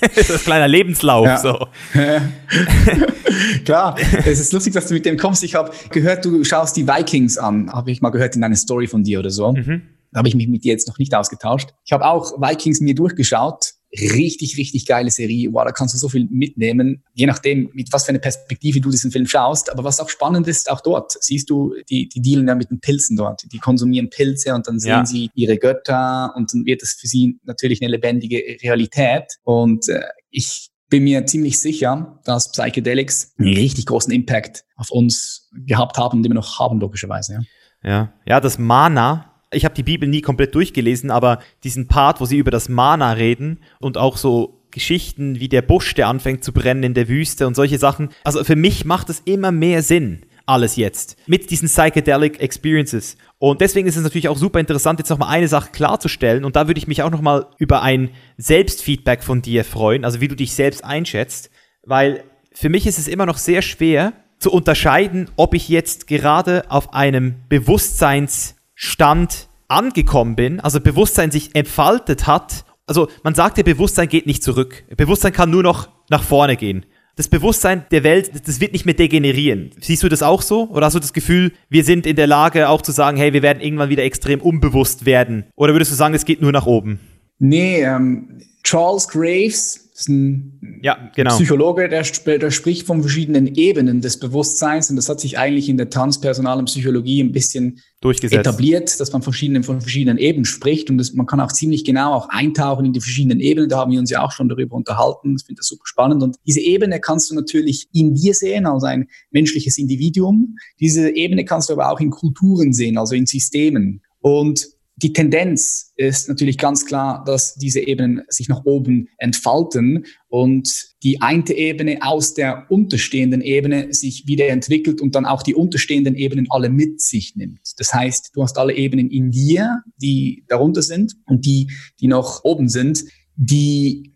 das kleiner Lebenslauf. Ja. So. Klar, es ist lustig, dass du mit dem kommst. Ich habe gehört, du schaust die Vikings an. Habe ich mal gehört in einer Story von dir oder so. Mhm. Da habe ich mich mit dir jetzt noch nicht ausgetauscht. Ich habe auch Vikings mir durchgeschaut. Richtig, richtig geile Serie. Wow, da kannst du so viel mitnehmen, je nachdem, mit was für eine Perspektive du diesen Film schaust. Aber was auch spannend ist, auch dort, siehst du, die, die dealen ja mit den Pilzen dort. Die konsumieren Pilze und dann sehen ja. sie ihre Götter und dann wird das für sie natürlich eine lebendige Realität. Und äh, ich bin mir ziemlich sicher, dass Psychedelics einen richtig großen Impact auf uns gehabt haben und immer noch haben, logischerweise. Ja, ja, ja das Mana, ich habe die Bibel nie komplett durchgelesen, aber diesen Part, wo sie über das Mana reden und auch so Geschichten wie der Busch, der anfängt zu brennen in der Wüste und solche Sachen. Also für mich macht es immer mehr Sinn, alles jetzt, mit diesen Psychedelic Experiences. Und deswegen ist es natürlich auch super interessant, jetzt nochmal eine Sache klarzustellen. Und da würde ich mich auch nochmal über ein Selbstfeedback von dir freuen, also wie du dich selbst einschätzt. Weil für mich ist es immer noch sehr schwer zu unterscheiden, ob ich jetzt gerade auf einem Bewusstseins Stand angekommen bin, also Bewusstsein sich entfaltet hat. Also man sagt ja, Bewusstsein geht nicht zurück. Bewusstsein kann nur noch nach vorne gehen. Das Bewusstsein der Welt, das wird nicht mehr degenerieren. Siehst du das auch so? Oder hast du das Gefühl, wir sind in der Lage auch zu sagen, hey, wir werden irgendwann wieder extrem unbewusst werden? Oder würdest du sagen, es geht nur nach oben? Nee, ähm, Charles Graves ist ein ja, genau. Psychologe, der, der, spricht von verschiedenen Ebenen des Bewusstseins und das hat sich eigentlich in der transpersonalen Psychologie ein bisschen etabliert, dass man verschiedenen, von verschiedenen Ebenen spricht und das, man kann auch ziemlich genau auch eintauchen in die verschiedenen Ebenen. Da haben wir uns ja auch schon darüber unterhalten. Ich finde das super spannend und diese Ebene kannst du natürlich in dir sehen als ein menschliches Individuum. Diese Ebene kannst du aber auch in Kulturen sehen, also in Systemen. Und die Tendenz ist natürlich ganz klar, dass diese Ebenen sich nach oben entfalten und die eine Ebene aus der unterstehenden Ebene sich wieder entwickelt und dann auch die unterstehenden Ebenen alle mit sich nimmt. Das heißt, du hast alle Ebenen in dir, die darunter sind und die, die noch oben sind, die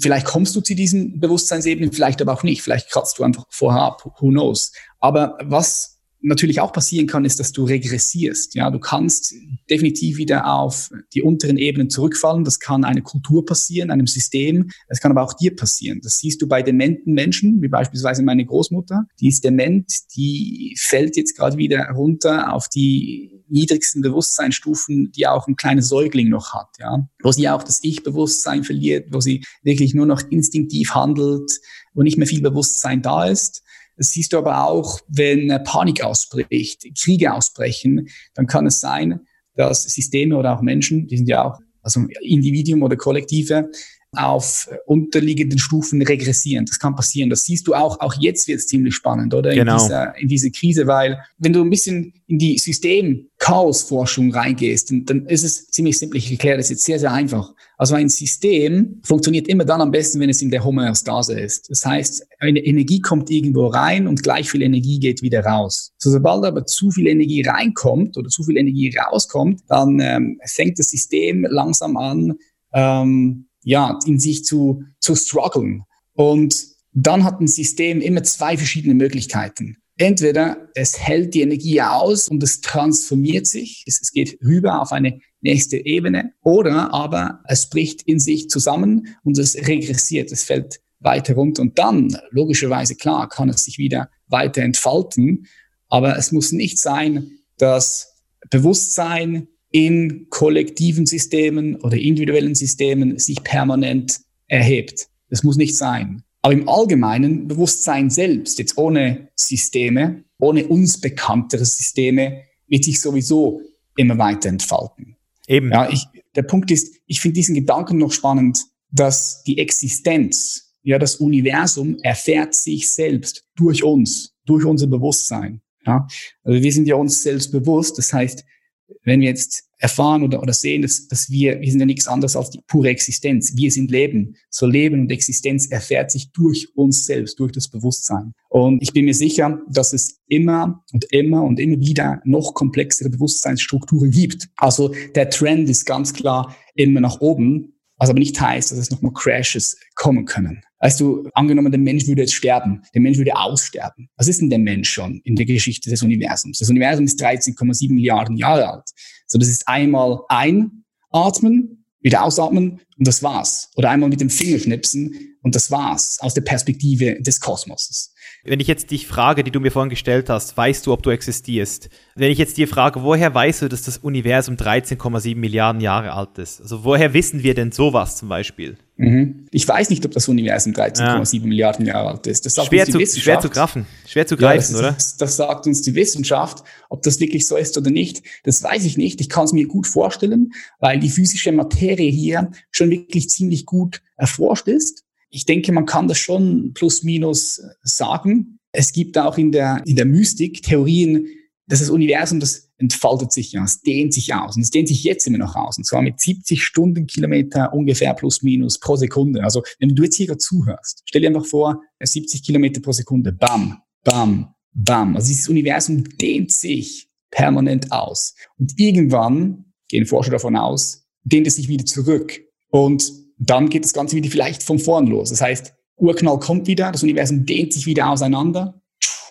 Vielleicht kommst du zu diesen Bewusstseinsebenen, vielleicht aber auch nicht. Vielleicht kratzt du einfach vorher ab. Who knows? Aber was natürlich auch passieren kann, ist, dass du regressierst. Ja, du kannst definitiv wieder auf die unteren Ebenen zurückfallen. Das kann eine Kultur passieren, einem System. Es kann aber auch dir passieren. Das siehst du bei dementen Menschen, wie beispielsweise meine Großmutter. Die ist dement, die fällt jetzt gerade wieder runter auf die niedrigsten Bewusstseinsstufen, die auch ein kleines Säugling noch hat. Ja, wo sie auch das Ich-Bewusstsein verliert, wo sie wirklich nur noch instinktiv handelt, wo nicht mehr viel Bewusstsein da ist. Das siehst du aber auch, wenn Panik ausbricht, Kriege ausbrechen, dann kann es sein, dass Systeme oder auch Menschen, die sind ja auch, also Individuum oder Kollektive, auf unterliegenden Stufen regressieren. Das kann passieren. Das siehst du auch, auch jetzt wird es ziemlich spannend, oder? Genau. In, dieser, in diese Krise, weil wenn du ein bisschen in die System-Chaos-Forschung reingehst, dann, dann ist es ziemlich simpel. Ich erkläre das jetzt sehr, sehr einfach. Also ein System funktioniert immer dann am besten, wenn es in der Homöostase ist. Das heißt, eine Energie kommt irgendwo rein und gleich viel Energie geht wieder raus. So, sobald aber zu viel Energie reinkommt oder zu viel Energie rauskommt, dann ähm, fängt das System langsam an, ähm, ja, in sich zu, zu strugglen. Und dann hat ein System immer zwei verschiedene Möglichkeiten. Entweder es hält die Energie aus und es transformiert sich, es, es geht rüber auf eine nächste Ebene, oder aber es bricht in sich zusammen und es regressiert, es fällt weiter runter und dann, logischerweise klar, kann es sich wieder weiter entfalten, aber es muss nicht sein, dass Bewusstsein in kollektiven Systemen oder individuellen Systemen sich permanent erhebt. Das muss nicht sein. Aber im Allgemeinen Bewusstsein selbst, jetzt ohne Systeme, ohne uns bekanntere Systeme, wird sich sowieso immer weiter entfalten. Eben. Ja, ich, der Punkt ist, ich finde diesen Gedanken noch spannend, dass die Existenz, ja, das Universum erfährt sich selbst durch uns, durch unser Bewusstsein. Ja, also wir sind ja uns selbst bewusst. Das heißt, wenn wir jetzt erfahren oder, oder sehen, dass, dass wir, wir sind ja nichts anderes als die pure Existenz. Wir sind Leben. So Leben und Existenz erfährt sich durch uns selbst, durch das Bewusstsein. Und ich bin mir sicher, dass es immer und immer und immer wieder noch komplexere Bewusstseinsstrukturen gibt. Also der Trend ist ganz klar immer nach oben, was aber nicht heißt, dass es nochmal Crashes kommen können. Weißt du, angenommen, der Mensch würde jetzt sterben, der Mensch würde aussterben. Was ist denn der Mensch schon in der Geschichte des Universums? Das Universum ist 13,7 Milliarden Jahre alt. So, das ist einmal einatmen, wieder ausatmen und das war's. Oder einmal mit dem Finger schnipsen und das war's aus der Perspektive des Kosmoses. Wenn ich jetzt dich frage, die du mir vorhin gestellt hast, weißt du, ob du existierst? Wenn ich jetzt dir frage, woher weißt du, dass das Universum 13,7 Milliarden Jahre alt ist? Also woher wissen wir denn sowas zum Beispiel? Mhm. Ich weiß nicht, ob das Universum 13,7 ja. Milliarden Jahre alt ist. Das sagt schwer, uns die zu, schwer zu graffen, schwer zu greifen, ja, oder? Das, das, sagt uns die Wissenschaft. Ob das wirklich so ist oder nicht, das weiß ich nicht. Ich kann es mir gut vorstellen, weil die physische Materie hier schon wirklich ziemlich gut erforscht ist. Ich denke, man kann das schon plus minus sagen. Es gibt auch in der, in der Mystik Theorien, dass das Universum, das entfaltet sich ja, es dehnt sich aus. Und es dehnt sich jetzt immer noch aus. Und zwar mit 70 Stundenkilometer ungefähr plus minus pro Sekunde. Also wenn du jetzt hier gerade zuhörst, stell dir einfach vor, 70 Kilometer pro Sekunde, bam, bam, bam. Also dieses Universum dehnt sich permanent aus. Und irgendwann, gehen Forscher davon aus, dehnt es sich wieder zurück. Und dann geht das Ganze wieder vielleicht von vorn los. Das heißt, Urknall kommt wieder, das Universum dehnt sich wieder auseinander,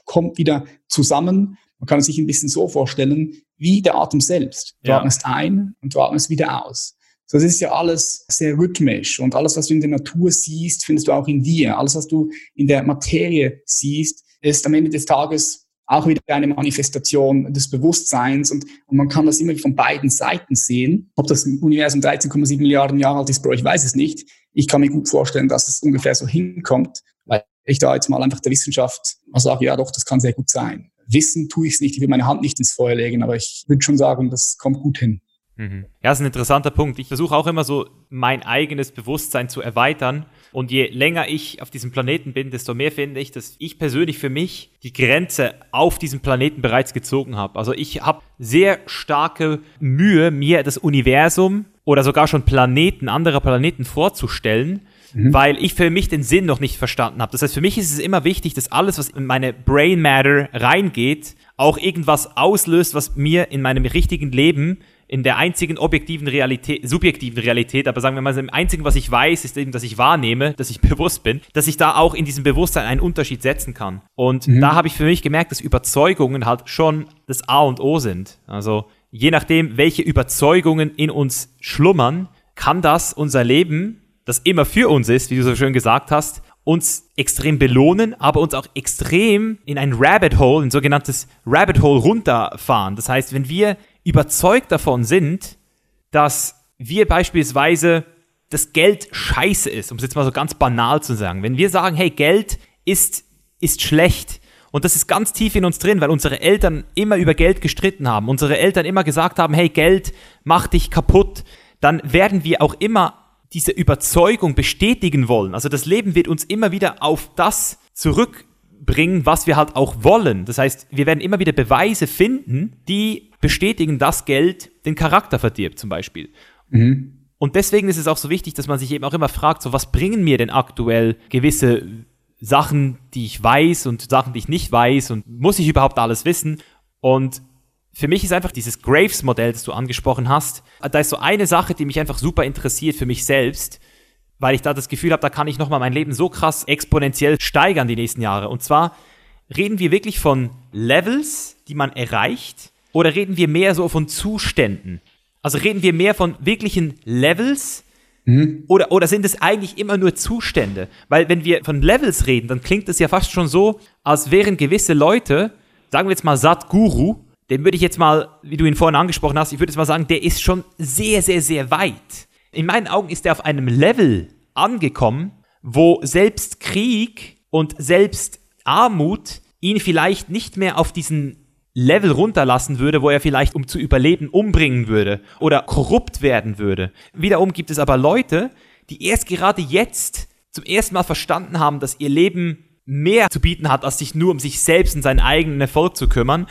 kommt wieder zusammen. Man kann es sich ein bisschen so vorstellen, wie der Atem selbst. Du ja. atmest ein und du atmest wieder aus. So, das ist ja alles sehr rhythmisch und alles, was du in der Natur siehst, findest du auch in dir. Alles, was du in der Materie siehst, ist am Ende des Tages auch wieder eine Manifestation des Bewusstseins und, und man kann das immer von beiden Seiten sehen. Ob das Universum 13,7 Milliarden Jahre alt ist, Bro, ich weiß es nicht. Ich kann mir gut vorstellen, dass es ungefähr so hinkommt, weil ich da jetzt mal einfach der Wissenschaft mal sage, ja doch, das kann sehr gut sein. Wissen tue ich es nicht, ich will meine Hand nicht ins Feuer legen, aber ich würde schon sagen, das kommt gut hin. Mhm. Ja, das ist ein interessanter Punkt. Ich versuche auch immer so mein eigenes Bewusstsein zu erweitern. Und je länger ich auf diesem Planeten bin, desto mehr finde ich, dass ich persönlich für mich die Grenze auf diesem Planeten bereits gezogen habe. Also ich habe sehr starke Mühe, mir das Universum oder sogar schon Planeten, andere Planeten vorzustellen, mhm. weil ich für mich den Sinn noch nicht verstanden habe. Das heißt, für mich ist es immer wichtig, dass alles, was in meine Brain Matter reingeht, auch irgendwas auslöst, was mir in meinem richtigen Leben in der einzigen objektiven Realität, subjektiven Realität, aber sagen wir mal, im einzigen, was ich weiß, ist eben, dass ich wahrnehme, dass ich bewusst bin, dass ich da auch in diesem Bewusstsein einen Unterschied setzen kann. Und mhm. da habe ich für mich gemerkt, dass Überzeugungen halt schon das A und O sind. Also je nachdem, welche Überzeugungen in uns schlummern, kann das unser Leben, das immer für uns ist, wie du so schön gesagt hast, uns extrem belohnen, aber uns auch extrem in ein Rabbit Hole, ein sogenanntes Rabbit Hole runterfahren. Das heißt, wenn wir überzeugt davon sind, dass wir beispielsweise das Geld scheiße ist, um es jetzt mal so ganz banal zu sagen. Wenn wir sagen, hey, Geld ist, ist schlecht, und das ist ganz tief in uns drin, weil unsere Eltern immer über Geld gestritten haben, unsere Eltern immer gesagt haben, hey, Geld macht dich kaputt, dann werden wir auch immer diese Überzeugung bestätigen wollen. Also das Leben wird uns immer wieder auf das zurückbringen, was wir halt auch wollen. Das heißt, wir werden immer wieder Beweise finden, die bestätigen, dass Geld den Charakter verdirbt, zum Beispiel. Mhm. Und deswegen ist es auch so wichtig, dass man sich eben auch immer fragt, so was bringen mir denn aktuell gewisse Sachen, die ich weiß und Sachen, die ich nicht weiß und muss ich überhaupt alles wissen? Und für mich ist einfach dieses Graves-Modell, das du angesprochen hast, da ist so eine Sache, die mich einfach super interessiert für mich selbst, weil ich da das Gefühl habe, da kann ich nochmal mein Leben so krass exponentiell steigern die nächsten Jahre. Und zwar reden wir wirklich von Levels, die man erreicht, oder reden wir mehr so von Zuständen? Also reden wir mehr von wirklichen Levels, mhm. oder, oder sind es eigentlich immer nur Zustände? Weil wenn wir von Levels reden, dann klingt es ja fast schon so, als wären gewisse Leute, sagen wir jetzt mal Satguru, den würde ich jetzt mal, wie du ihn vorhin angesprochen hast, ich würde jetzt mal sagen, der ist schon sehr, sehr, sehr weit. In meinen Augen ist er auf einem Level angekommen, wo selbst Krieg und selbst Armut ihn vielleicht nicht mehr auf diesen Level runterlassen würde, wo er vielleicht, um zu überleben, umbringen würde oder korrupt werden würde. Wiederum gibt es aber Leute, die erst gerade jetzt zum ersten Mal verstanden haben, dass ihr Leben mehr zu bieten hat, als sich nur um sich selbst und seinen eigenen Erfolg zu kümmern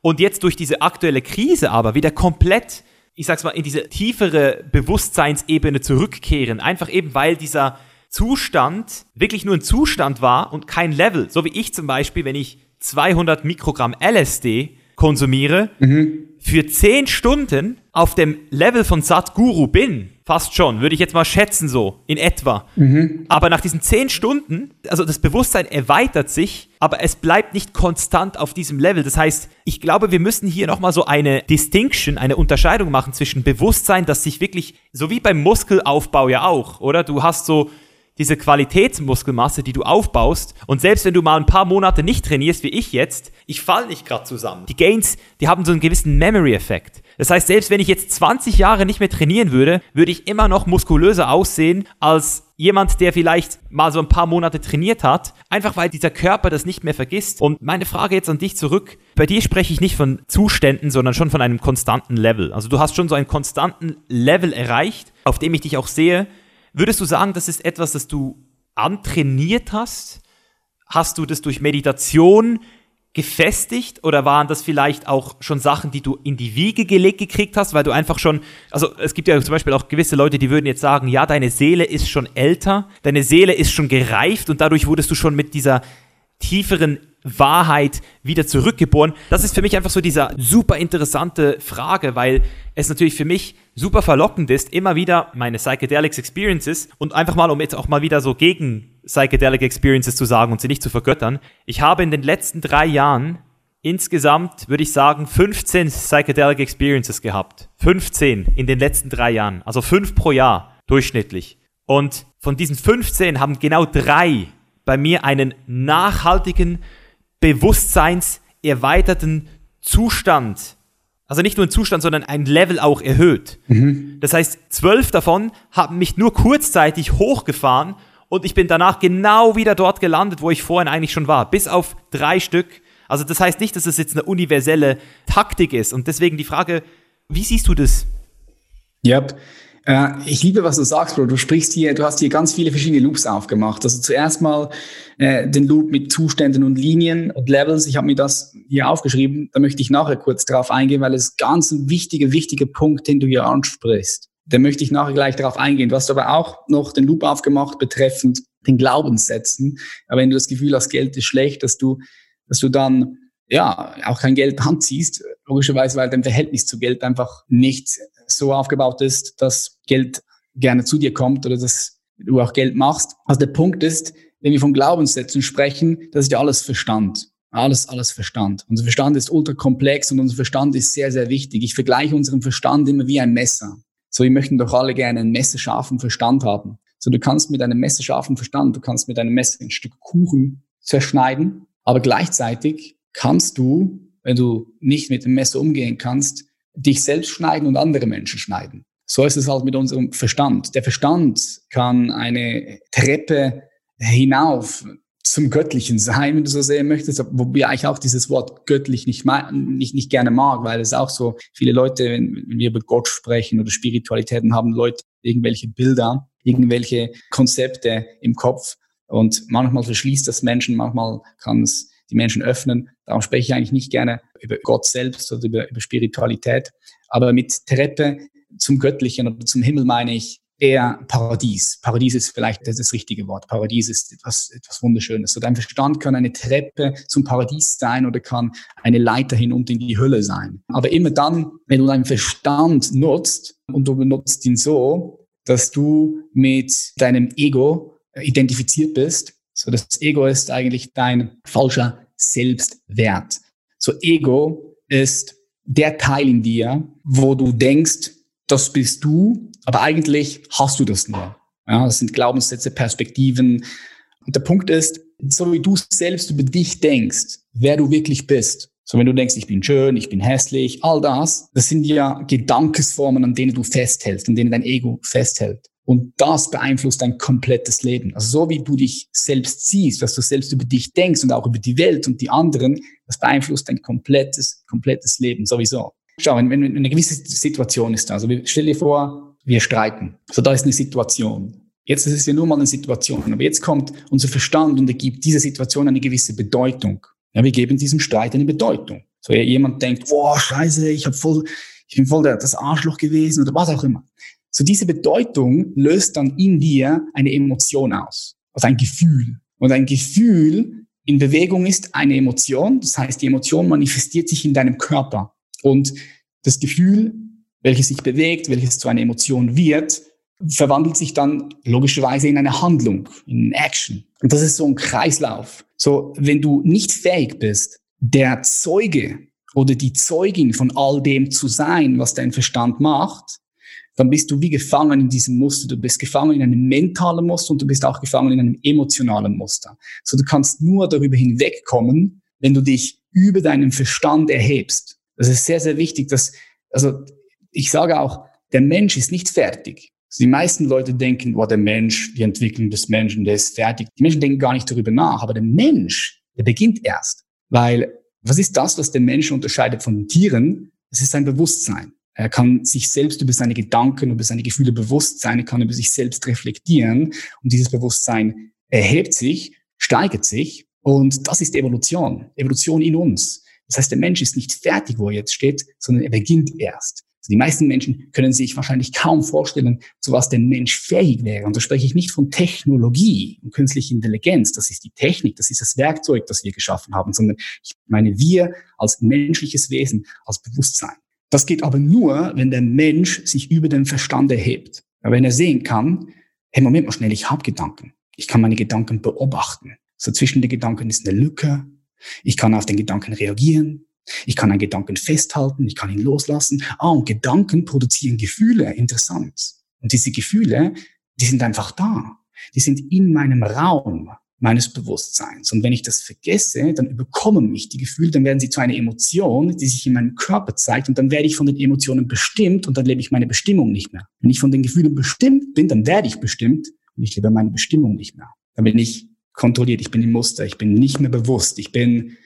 und jetzt durch diese aktuelle Krise aber wieder komplett, ich sag's mal, in diese tiefere Bewusstseinsebene zurückkehren. Einfach eben, weil dieser Zustand wirklich nur ein Zustand war und kein Level. So wie ich zum Beispiel, wenn ich 200 Mikrogramm LSD konsumiere, mhm. für 10 Stunden auf dem Level von Satguru bin, fast schon, würde ich jetzt mal schätzen so, in etwa. Mhm. Aber nach diesen 10 Stunden, also das Bewusstsein erweitert sich, aber es bleibt nicht konstant auf diesem Level. Das heißt, ich glaube, wir müssen hier nochmal so eine Distinction, eine Unterscheidung machen zwischen Bewusstsein, das sich wirklich, so wie beim Muskelaufbau ja auch, oder? Du hast so diese Qualitätsmuskelmasse, die du aufbaust. Und selbst wenn du mal ein paar Monate nicht trainierst, wie ich jetzt, ich fall nicht gerade zusammen. Die Gains, die haben so einen gewissen Memory-Effekt. Das heißt, selbst wenn ich jetzt 20 Jahre nicht mehr trainieren würde, würde ich immer noch muskulöser aussehen als jemand, der vielleicht mal so ein paar Monate trainiert hat, einfach weil dieser Körper das nicht mehr vergisst. Und meine Frage jetzt an dich zurück. Bei dir spreche ich nicht von Zuständen, sondern schon von einem konstanten Level. Also du hast schon so einen konstanten Level erreicht, auf dem ich dich auch sehe. Würdest du sagen, das ist etwas, das du antrainiert hast? Hast du das durch Meditation gefestigt oder waren das vielleicht auch schon Sachen, die du in die Wiege gelegt gekriegt hast, weil du einfach schon, also es gibt ja zum Beispiel auch gewisse Leute, die würden jetzt sagen, ja, deine Seele ist schon älter, deine Seele ist schon gereift und dadurch wurdest du schon mit dieser tieferen Wahrheit wieder zurückgeboren? Das ist für mich einfach so diese super interessante Frage, weil es natürlich für mich super verlockend ist, immer wieder meine Psychedelics Experiences und einfach mal, um jetzt auch mal wieder so gegen Psychedelic Experiences zu sagen und sie nicht zu vergöttern. Ich habe in den letzten drei Jahren insgesamt, würde ich sagen, 15 Psychedelic Experiences gehabt. 15 in den letzten drei Jahren. Also fünf pro Jahr durchschnittlich. Und von diesen 15 haben genau drei bei mir einen nachhaltigen, bewusstseinserweiterten Zustand, also nicht nur einen Zustand, sondern ein Level auch erhöht. Mhm. Das heißt, zwölf davon haben mich nur kurzzeitig hochgefahren und ich bin danach genau wieder dort gelandet, wo ich vorhin eigentlich schon war, bis auf drei Stück. Also das heißt nicht, dass es jetzt eine universelle Taktik ist. Und deswegen die Frage, wie siehst du das? Ja, yep. Äh, ich liebe, was du sagst, Bro. Du sprichst hier, du hast hier ganz viele verschiedene Loops aufgemacht. Also zuerst mal äh, den Loop mit Zuständen und Linien und Levels. Ich habe mir das hier aufgeschrieben. Da möchte ich nachher kurz drauf eingehen, weil es ganz ein wichtiger, wichtiger Punkt, den du hier ansprichst. Da möchte ich nachher gleich darauf eingehen. Du hast aber auch noch den Loop aufgemacht betreffend den Glaubenssätzen. Aber wenn du das Gefühl hast, Geld ist schlecht, dass du, dass du dann ja auch kein Geld anziehst, logischerweise, weil dein Verhältnis zu Geld einfach nicht so aufgebaut ist, dass Geld gerne zu dir kommt oder dass du auch Geld machst. Also der Punkt ist, wenn wir von Glaubenssätzen sprechen, das ist ja alles Verstand. Alles, alles Verstand. Unser Verstand ist ultra komplex und unser Verstand ist sehr, sehr wichtig. Ich vergleiche unseren Verstand immer wie ein Messer. So, wir möchten doch alle gerne einen messerscharfen Verstand haben. So, du kannst mit einem messerscharfen Verstand, du kannst mit einem Messer ein Stück Kuchen zerschneiden, aber gleichzeitig kannst du, wenn du nicht mit dem Messer umgehen kannst, dich selbst schneiden und andere Menschen schneiden. So ist es halt mit unserem Verstand. Der Verstand kann eine Treppe hinauf zum Göttlichen sein, wenn du so sehen möchtest, wobei ich auch dieses Wort göttlich nicht, nicht, nicht gerne mag, weil es auch so viele Leute, wenn, wenn wir über Gott sprechen oder Spiritualitäten, haben Leute irgendwelche Bilder. irgendwelche Konzepte im Kopf. Und manchmal verschließt das Menschen, manchmal kann es die Menschen öffnen. Darum spreche ich eigentlich nicht gerne über Gott selbst oder über, über Spiritualität. Aber mit Treppe zum Göttlichen oder zum Himmel meine ich eher Paradies. Paradies ist vielleicht das, richtige Wort. Paradies ist etwas, etwas Wunderschönes. So dein Verstand kann eine Treppe zum Paradies sein oder kann eine Leiter hinunter in die Hölle sein. Aber immer dann, wenn du deinen Verstand nutzt und du benutzt ihn so, dass du mit deinem Ego identifiziert bist. So das Ego ist eigentlich dein falscher Selbstwert. So Ego ist der Teil in dir, wo du denkst, das bist du, aber eigentlich hast du das nur. Ja, das sind Glaubenssätze, Perspektiven. Und der Punkt ist, so wie du selbst über dich denkst, wer du wirklich bist. So wenn du denkst, ich bin schön, ich bin hässlich, all das, das sind ja Gedankesformen, an denen du festhältst, an denen dein Ego festhält. Und das beeinflusst dein komplettes Leben. Also so wie du dich selbst siehst, was du selbst über dich denkst und auch über die Welt und die anderen, das beeinflusst dein komplettes, komplettes Leben sowieso. Schau, wenn, wenn eine gewisse Situation ist, also stell dir vor, wir streiten. So da ist eine Situation. Jetzt ist es ja nur mal eine Situation. Aber jetzt kommt unser Verstand und er gibt dieser Situation eine gewisse Bedeutung. Ja, wir geben diesem Streit eine Bedeutung. So jemand denkt, boah, scheiße, ich hab voll, ich bin voll das Arschloch gewesen oder was auch immer. So diese Bedeutung löst dann in dir eine Emotion aus, also ein Gefühl. Und ein Gefühl in Bewegung ist eine Emotion. Das heißt, die Emotion manifestiert sich in deinem Körper. Und das Gefühl, welches sich bewegt, welches zu einer Emotion wird, verwandelt sich dann logischerweise in eine Handlung, in Action. Und das ist so ein Kreislauf. So, wenn du nicht fähig bist, der Zeuge oder die Zeugin von all dem zu sein, was dein Verstand macht, dann bist du wie gefangen in diesem Muster. Du bist gefangen in einem mentalen Muster und du bist auch gefangen in einem emotionalen Muster. So, du kannst nur darüber hinwegkommen, wenn du dich über deinen Verstand erhebst. Das ist sehr, sehr wichtig, dass, also, ich sage auch, der Mensch ist nicht fertig. Also die meisten Leute denken, boah, der Mensch, die Entwicklung des Menschen, der ist fertig. Die Menschen denken gar nicht darüber nach, aber der Mensch, der beginnt erst. Weil, was ist das, was den Menschen unterscheidet von Tieren? Das ist sein Bewusstsein. Er kann sich selbst über seine Gedanken, über seine Gefühle bewusst sein, er kann über sich selbst reflektieren und dieses Bewusstsein erhebt sich, steigert sich und das ist Evolution, Evolution in uns. Das heißt, der Mensch ist nicht fertig, wo er jetzt steht, sondern er beginnt erst. Also die meisten Menschen können sich wahrscheinlich kaum vorstellen, zu was der Mensch fähig wäre. Und da spreche ich nicht von Technologie und künstlicher Intelligenz. Das ist die Technik, das ist das Werkzeug, das wir geschaffen haben, sondern ich meine wir als menschliches Wesen, als Bewusstsein. Das geht aber nur, wenn der Mensch sich über den Verstand erhebt. wenn er sehen kann, hey, Moment mal schnell, ich habe Gedanken. Ich kann meine Gedanken beobachten. So zwischen den Gedanken ist eine Lücke. Ich kann auf den Gedanken reagieren. Ich kann einen Gedanken festhalten. Ich kann ihn loslassen. Ah, und Gedanken produzieren Gefühle. Interessant. Und diese Gefühle, die sind einfach da. Die sind in meinem Raum meines Bewusstseins. Und wenn ich das vergesse, dann überkommen mich die Gefühle, dann werden sie zu einer Emotion, die sich in meinem Körper zeigt und dann werde ich von den Emotionen bestimmt und dann lebe ich meine Bestimmung nicht mehr. Wenn ich von den Gefühlen bestimmt bin, dann werde ich bestimmt und ich lebe meine Bestimmung nicht mehr. Dann bin ich kontrolliert, ich bin im Muster, ich bin nicht mehr bewusst, ich bin,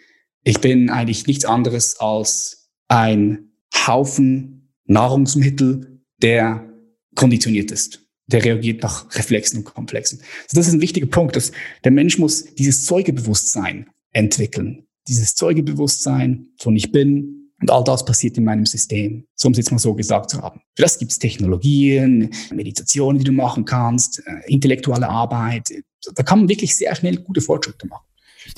ich bin eigentlich nichts anderes als ein Haufen Nahrungsmittel, der konditioniert ist der reagiert nach Reflexen und Komplexen. Also das ist ein wichtiger Punkt, dass der Mensch muss dieses Zeugebewusstsein entwickeln. Dieses Zeugebewusstsein von ich bin und all das passiert in meinem System, so um es jetzt mal so gesagt zu haben. Für das gibt es Technologien, Meditationen, die du machen kannst, äh, intellektuelle Arbeit. Da kann man wirklich sehr schnell gute Fortschritte machen.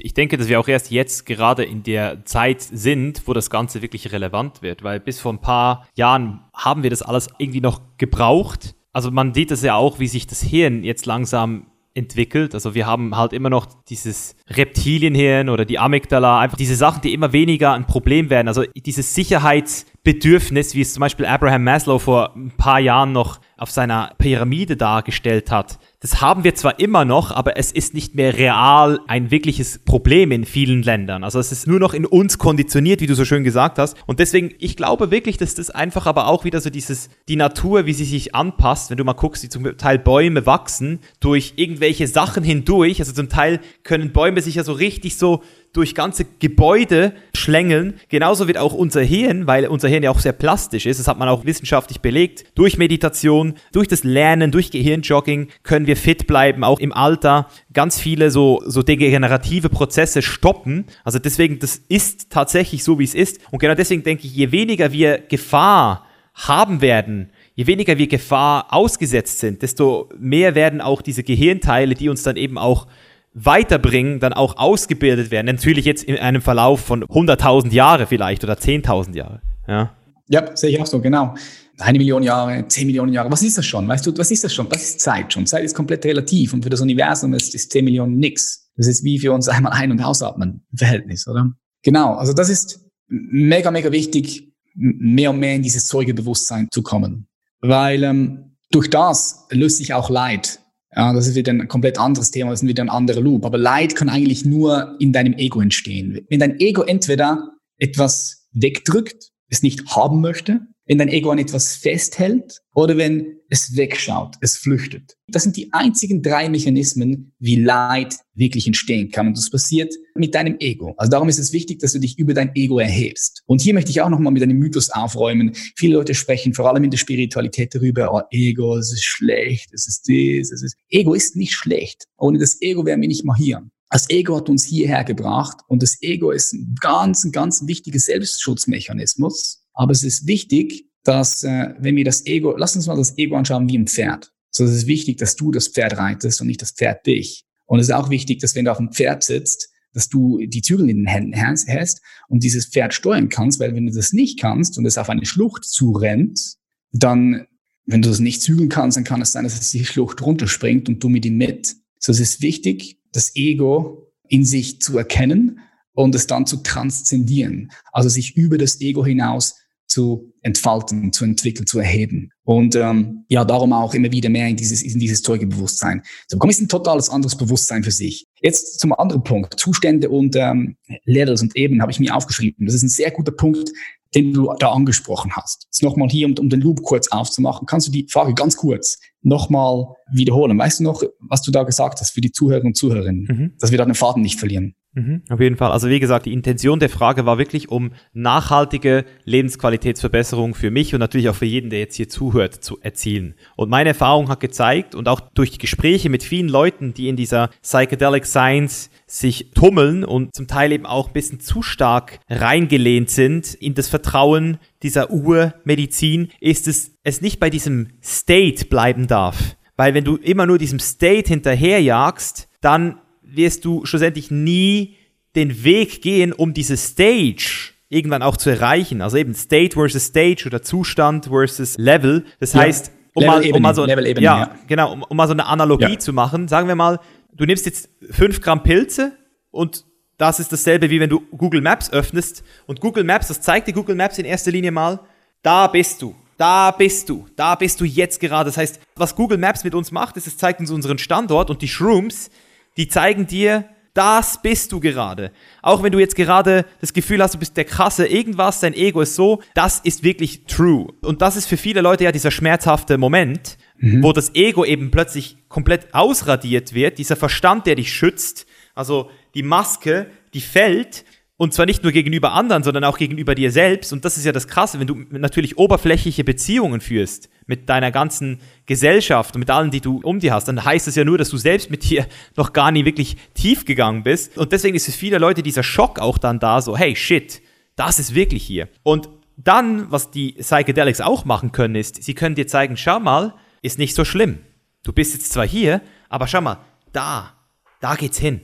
Ich denke, dass wir auch erst jetzt gerade in der Zeit sind, wo das Ganze wirklich relevant wird, weil bis vor ein paar Jahren haben wir das alles irgendwie noch gebraucht, also man sieht es ja auch, wie sich das Hirn jetzt langsam entwickelt. Also wir haben halt immer noch dieses Reptilienhirn oder die Amygdala, einfach diese Sachen, die immer weniger ein Problem werden. Also dieses Sicherheitsbedürfnis, wie es zum Beispiel Abraham Maslow vor ein paar Jahren noch auf seiner Pyramide dargestellt hat, das haben wir zwar immer noch, aber es ist nicht mehr real ein wirkliches Problem in vielen Ländern. Also es ist nur noch in uns konditioniert, wie du so schön gesagt hast. Und deswegen, ich glaube wirklich, dass das einfach aber auch wieder so dieses, die Natur, wie sie sich anpasst, wenn du mal guckst, wie zum Teil Bäume wachsen, durch irgendwelche Sachen hindurch. Also zum Teil können Bäume sich ja so richtig so durch ganze Gebäude schlängeln. Genauso wird auch unser Hirn, weil unser Hirn ja auch sehr plastisch ist, das hat man auch wissenschaftlich belegt, durch Meditation, durch das Lernen, durch Gehirnjogging können wir fit bleiben, auch im Alter. Ganz viele so, so degenerative Prozesse stoppen. Also deswegen, das ist tatsächlich so, wie es ist. Und genau deswegen denke ich, je weniger wir Gefahr haben werden, je weniger wir Gefahr ausgesetzt sind, desto mehr werden auch diese Gehirnteile, die uns dann eben auch weiterbringen, dann auch ausgebildet werden. Natürlich jetzt in einem Verlauf von 100.000 Jahre vielleicht oder 10.000 Jahre. Ja. ja, sehe ich auch so, genau. Eine Million Jahre, zehn Millionen Jahre, was ist das schon? Weißt du, was ist das schon? Das ist Zeit schon. Zeit ist komplett relativ und für das Universum ist, ist zehn Millionen nix. Das ist wie für uns einmal ein- und ausatmen Verhältnis, oder? Genau, also das ist mega, mega wichtig, mehr und mehr in dieses Zeugebewusstsein zu kommen. Weil ähm, durch das löst sich auch Leid. Ja, das ist wieder ein komplett anderes Thema, das ist wieder ein anderer Loop. Aber Leid kann eigentlich nur in deinem Ego entstehen. Wenn dein Ego entweder etwas wegdrückt, es nicht haben möchte, wenn dein Ego an etwas festhält oder wenn es wegschaut, es flüchtet. Das sind die einzigen drei Mechanismen, wie Leid wirklich entstehen kann. Und das passiert mit deinem Ego. Also darum ist es wichtig, dass du dich über dein Ego erhebst. Und hier möchte ich auch nochmal mit einem Mythos aufräumen. Viele Leute sprechen vor allem in der Spiritualität darüber, oh, Ego, es ist schlecht, es ist dies, es ist... Ego ist nicht schlecht. Ohne das Ego wären wir nicht mal hier. Das Ego hat uns hierher gebracht und das Ego ist ein ganz, ganz wichtiger Selbstschutzmechanismus. Aber es ist wichtig, dass äh, wenn wir das Ego, lass uns mal das Ego anschauen wie ein Pferd. So es ist wichtig, dass du das Pferd reitest und nicht das Pferd dich. Und es ist auch wichtig, dass wenn du auf dem Pferd sitzt, dass du die Zügel in den Händen hast und dieses Pferd steuern kannst, weil wenn du das nicht kannst und es auf eine Schlucht zurennt, dann, wenn du das nicht zügeln kannst, dann kann es sein, dass es die Schlucht runterspringt und du mit ihm mit. So es ist wichtig, das Ego in sich zu erkennen und es dann zu transzendieren, also sich über das Ego hinaus zu entfalten, zu entwickeln, zu erheben. Und ähm, ja, darum auch immer wieder mehr in dieses, in dieses Zeugebewusstsein. So bekomme ich ein totales anderes Bewusstsein für sich. Jetzt zum anderen Punkt. Zustände und ähm, Levels und Ebenen habe ich mir aufgeschrieben. Das ist ein sehr guter Punkt, den du da angesprochen hast. Jetzt nochmal hier, um, um den Loop kurz aufzumachen, kannst du die Frage ganz kurz nochmal wiederholen. Weißt du noch, was du da gesagt hast für die Zuhörer und Zuhörerinnen, mhm. dass wir da den Faden nicht verlieren? Mhm, auf jeden Fall. Also wie gesagt, die Intention der Frage war wirklich, um nachhaltige Lebensqualitätsverbesserung für mich und natürlich auch für jeden, der jetzt hier zuhört, zu erzielen. Und meine Erfahrung hat gezeigt und auch durch die Gespräche mit vielen Leuten, die in dieser Psychedelic Science sich tummeln und zum Teil eben auch ein bisschen zu stark reingelehnt sind in das Vertrauen dieser Urmedizin, ist es, es nicht bei diesem State bleiben darf. Weil wenn du immer nur diesem State hinterherjagst, dann wirst du schlussendlich nie den Weg gehen, um diese Stage irgendwann auch zu erreichen. Also eben State versus Stage oder Zustand versus Level. Das ja. heißt, um mal, um mal, so, ja, ja, genau, um, um, mal so eine Analogie ja. zu machen, sagen wir mal, du nimmst jetzt 5 Gramm Pilze und das ist dasselbe, wie wenn du Google Maps öffnest und Google Maps, das zeigt dir Google Maps in erster Linie mal, da bist du. Da bist du, da bist du jetzt gerade. Das heißt, was Google Maps mit uns macht, ist, es zeigt uns unseren Standort und die Shrooms, die zeigen dir, das bist du gerade. Auch wenn du jetzt gerade das Gefühl hast, du bist der krasse irgendwas, dein Ego ist so, das ist wirklich true. Und das ist für viele Leute ja dieser schmerzhafte Moment, mhm. wo das Ego eben plötzlich komplett ausradiert wird, dieser Verstand, der dich schützt, also die Maske, die fällt und zwar nicht nur gegenüber anderen, sondern auch gegenüber dir selbst. Und das ist ja das Krasse, wenn du natürlich oberflächliche Beziehungen führst mit deiner ganzen Gesellschaft und mit allen, die du um dir hast, dann heißt es ja nur, dass du selbst mit dir noch gar nie wirklich tief gegangen bist. Und deswegen ist für viele Leute dieser Schock auch dann da, so, hey, shit, das ist wirklich hier. Und dann, was die Psychedelics auch machen können, ist, sie können dir zeigen, schau mal, ist nicht so schlimm. Du bist jetzt zwar hier, aber schau mal, da, da geht's hin.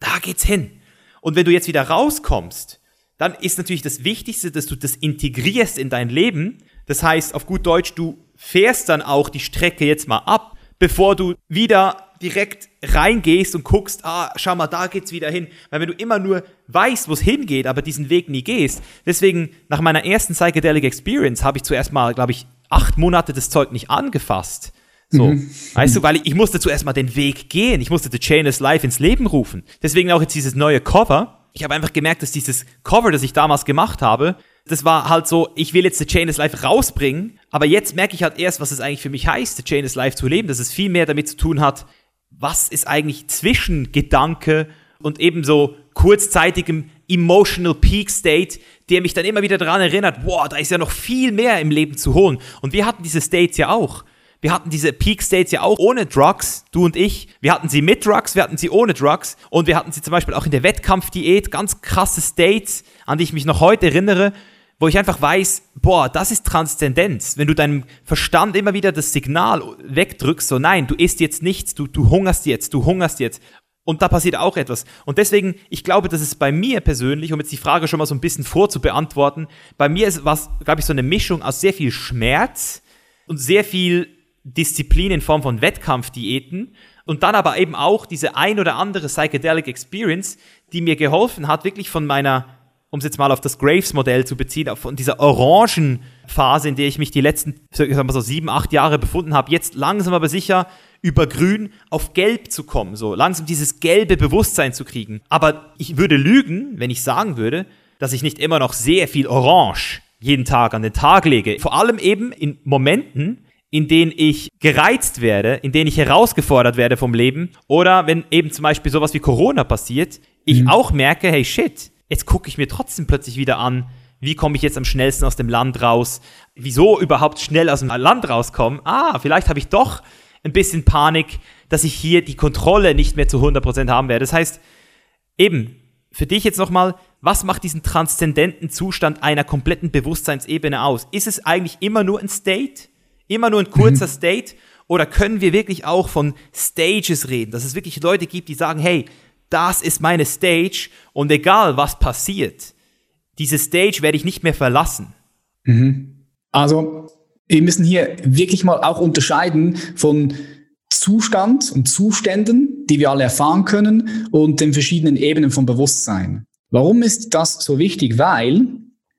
Da geht's hin. Und wenn du jetzt wieder rauskommst, dann ist natürlich das Wichtigste, dass du das integrierst in dein Leben. Das heißt, auf gut Deutsch, du fährst dann auch die Strecke jetzt mal ab, bevor du wieder direkt reingehst und guckst, ah, schau mal, da geht's wieder hin. Weil wenn du immer nur weißt, wo es hingeht, aber diesen Weg nie gehst, deswegen nach meiner ersten Psychedelic Experience habe ich zuerst mal, glaube ich, acht Monate das Zeug nicht angefasst. So, mhm. weißt du, weil ich, ich musste zuerst mal den Weg gehen. Ich musste The Chain is Life ins Leben rufen. Deswegen auch jetzt dieses neue Cover. Ich habe einfach gemerkt, dass dieses Cover, das ich damals gemacht habe, das war halt so, ich will jetzt The Chain is Life rausbringen, aber jetzt merke ich halt erst, was es eigentlich für mich heißt, The Chain is Life zu leben, dass es viel mehr damit zu tun hat, was ist eigentlich zwischen Gedanke und ebenso kurzzeitigem Emotional Peak State, der mich dann immer wieder daran erinnert, boah, da ist ja noch viel mehr im Leben zu holen. Und wir hatten diese States ja auch. Wir hatten diese Peak States ja auch ohne Drugs, du und ich. Wir hatten sie mit Drugs, wir hatten sie ohne Drugs und wir hatten sie zum Beispiel auch in der Wettkampfdiät, ganz krasse States, an die ich mich noch heute erinnere, wo ich einfach weiß, boah, das ist Transzendenz. Wenn du deinem Verstand immer wieder das Signal wegdrückst, so nein, du isst jetzt nichts, du, du hungerst jetzt, du hungerst jetzt. Und da passiert auch etwas. Und deswegen, ich glaube, dass es bei mir persönlich, um jetzt die Frage schon mal so ein bisschen vorzubeantworten, bei mir ist was, glaube ich, so eine Mischung aus sehr viel Schmerz und sehr viel Disziplin in Form von Wettkampfdiäten und dann aber eben auch diese ein oder andere Psychedelic Experience, die mir geholfen hat, wirklich von meiner, um es jetzt mal auf das Graves-Modell zu beziehen, von dieser orangen Phase, in der ich mich die letzten, sagen so sieben, acht Jahre befunden habe, jetzt langsam aber sicher über grün auf gelb zu kommen, so langsam dieses gelbe Bewusstsein zu kriegen. Aber ich würde lügen, wenn ich sagen würde, dass ich nicht immer noch sehr viel Orange jeden Tag an den Tag lege. Vor allem eben in Momenten, in denen ich gereizt werde, in denen ich herausgefordert werde vom Leben oder wenn eben zum Beispiel sowas wie Corona passiert, ich mhm. auch merke, hey shit, jetzt gucke ich mir trotzdem plötzlich wieder an, wie komme ich jetzt am schnellsten aus dem Land raus, wieso überhaupt schnell aus dem Land rauskommen, ah, vielleicht habe ich doch ein bisschen Panik, dass ich hier die Kontrolle nicht mehr zu 100% haben werde. Das heißt, eben, für dich jetzt nochmal, was macht diesen transzendenten Zustand einer kompletten Bewusstseinsebene aus? Ist es eigentlich immer nur ein State? Immer nur ein kurzer mhm. State? Oder können wir wirklich auch von Stages reden? Dass es wirklich Leute gibt, die sagen, hey, das ist meine Stage und egal was passiert, diese Stage werde ich nicht mehr verlassen. Mhm. Also wir müssen hier wirklich mal auch unterscheiden von Zustand und Zuständen, die wir alle erfahren können und den verschiedenen Ebenen von Bewusstsein. Warum ist das so wichtig? Weil,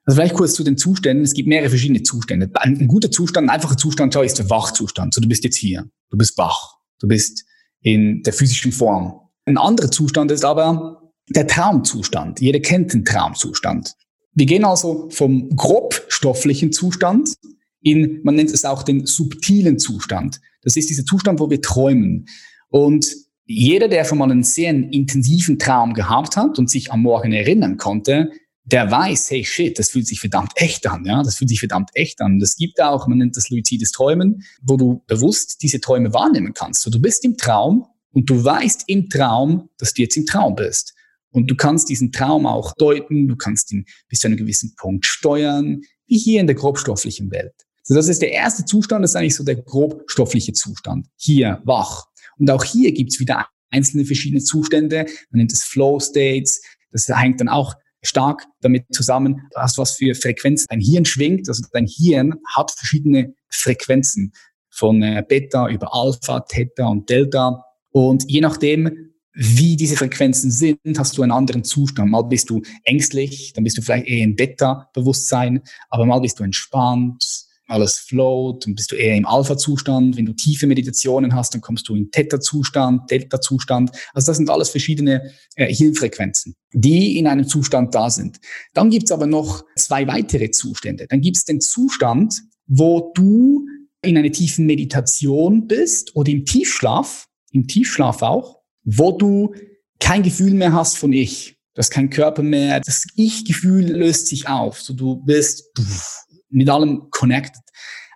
also vielleicht kurz zu den Zuständen, es gibt mehrere verschiedene Zustände. Ein, ein guter Zustand, ein einfacher Zustand ist der Wachzustand. So, du bist jetzt hier, du bist wach, du bist in der physischen Form. Ein anderer Zustand ist aber der Traumzustand. Jeder kennt den Traumzustand. Wir gehen also vom grobstofflichen Zustand in, man nennt es auch den subtilen Zustand. Das ist dieser Zustand, wo wir träumen. Und jeder, der schon mal einen sehr intensiven Traum gehabt hat und sich am Morgen erinnern konnte, der weiß, hey shit, das fühlt sich verdammt echt an, ja, das fühlt sich verdammt echt an. Das gibt auch, man nennt das luzides Träumen, wo du bewusst diese Träume wahrnehmen kannst. So, du bist im Traum und du weißt im Traum, dass du jetzt im Traum bist. Und du kannst diesen Traum auch deuten, du kannst ihn bis zu einem gewissen Punkt steuern, wie hier in der grobstofflichen Welt. So, das ist der erste Zustand, das ist eigentlich so der grobstoffliche Zustand. Hier, wach. Und auch hier gibt's wieder einzelne verschiedene Zustände. Man nennt es Flow States. Das hängt dann auch stark damit zusammen, was, was für Frequenzen dein Hirn schwingt. Also dein Hirn hat verschiedene Frequenzen von äh, Beta über Alpha, Theta und Delta. Und je nachdem, wie diese Frequenzen sind, hast du einen anderen Zustand. Mal bist du ängstlich, dann bist du vielleicht eher im Beta-Bewusstsein, aber mal bist du entspannt, alles float, dann bist du eher im Alpha-Zustand. Wenn du tiefe Meditationen hast, dann kommst du in Theta-Zustand, Delta-Zustand. Also das sind alles verschiedene äh, Hirnfrequenzen, die in einem Zustand da sind. Dann gibt's aber noch zwei weitere Zustände. Dann gibt's den Zustand, wo du in einer tiefen Meditation bist oder im Tiefschlaf, im Tiefschlaf auch, wo du kein Gefühl mehr hast von Ich. Du hast keinen Körper mehr. Das Ich-Gefühl löst sich auf. So du bist pff, mit allem connected.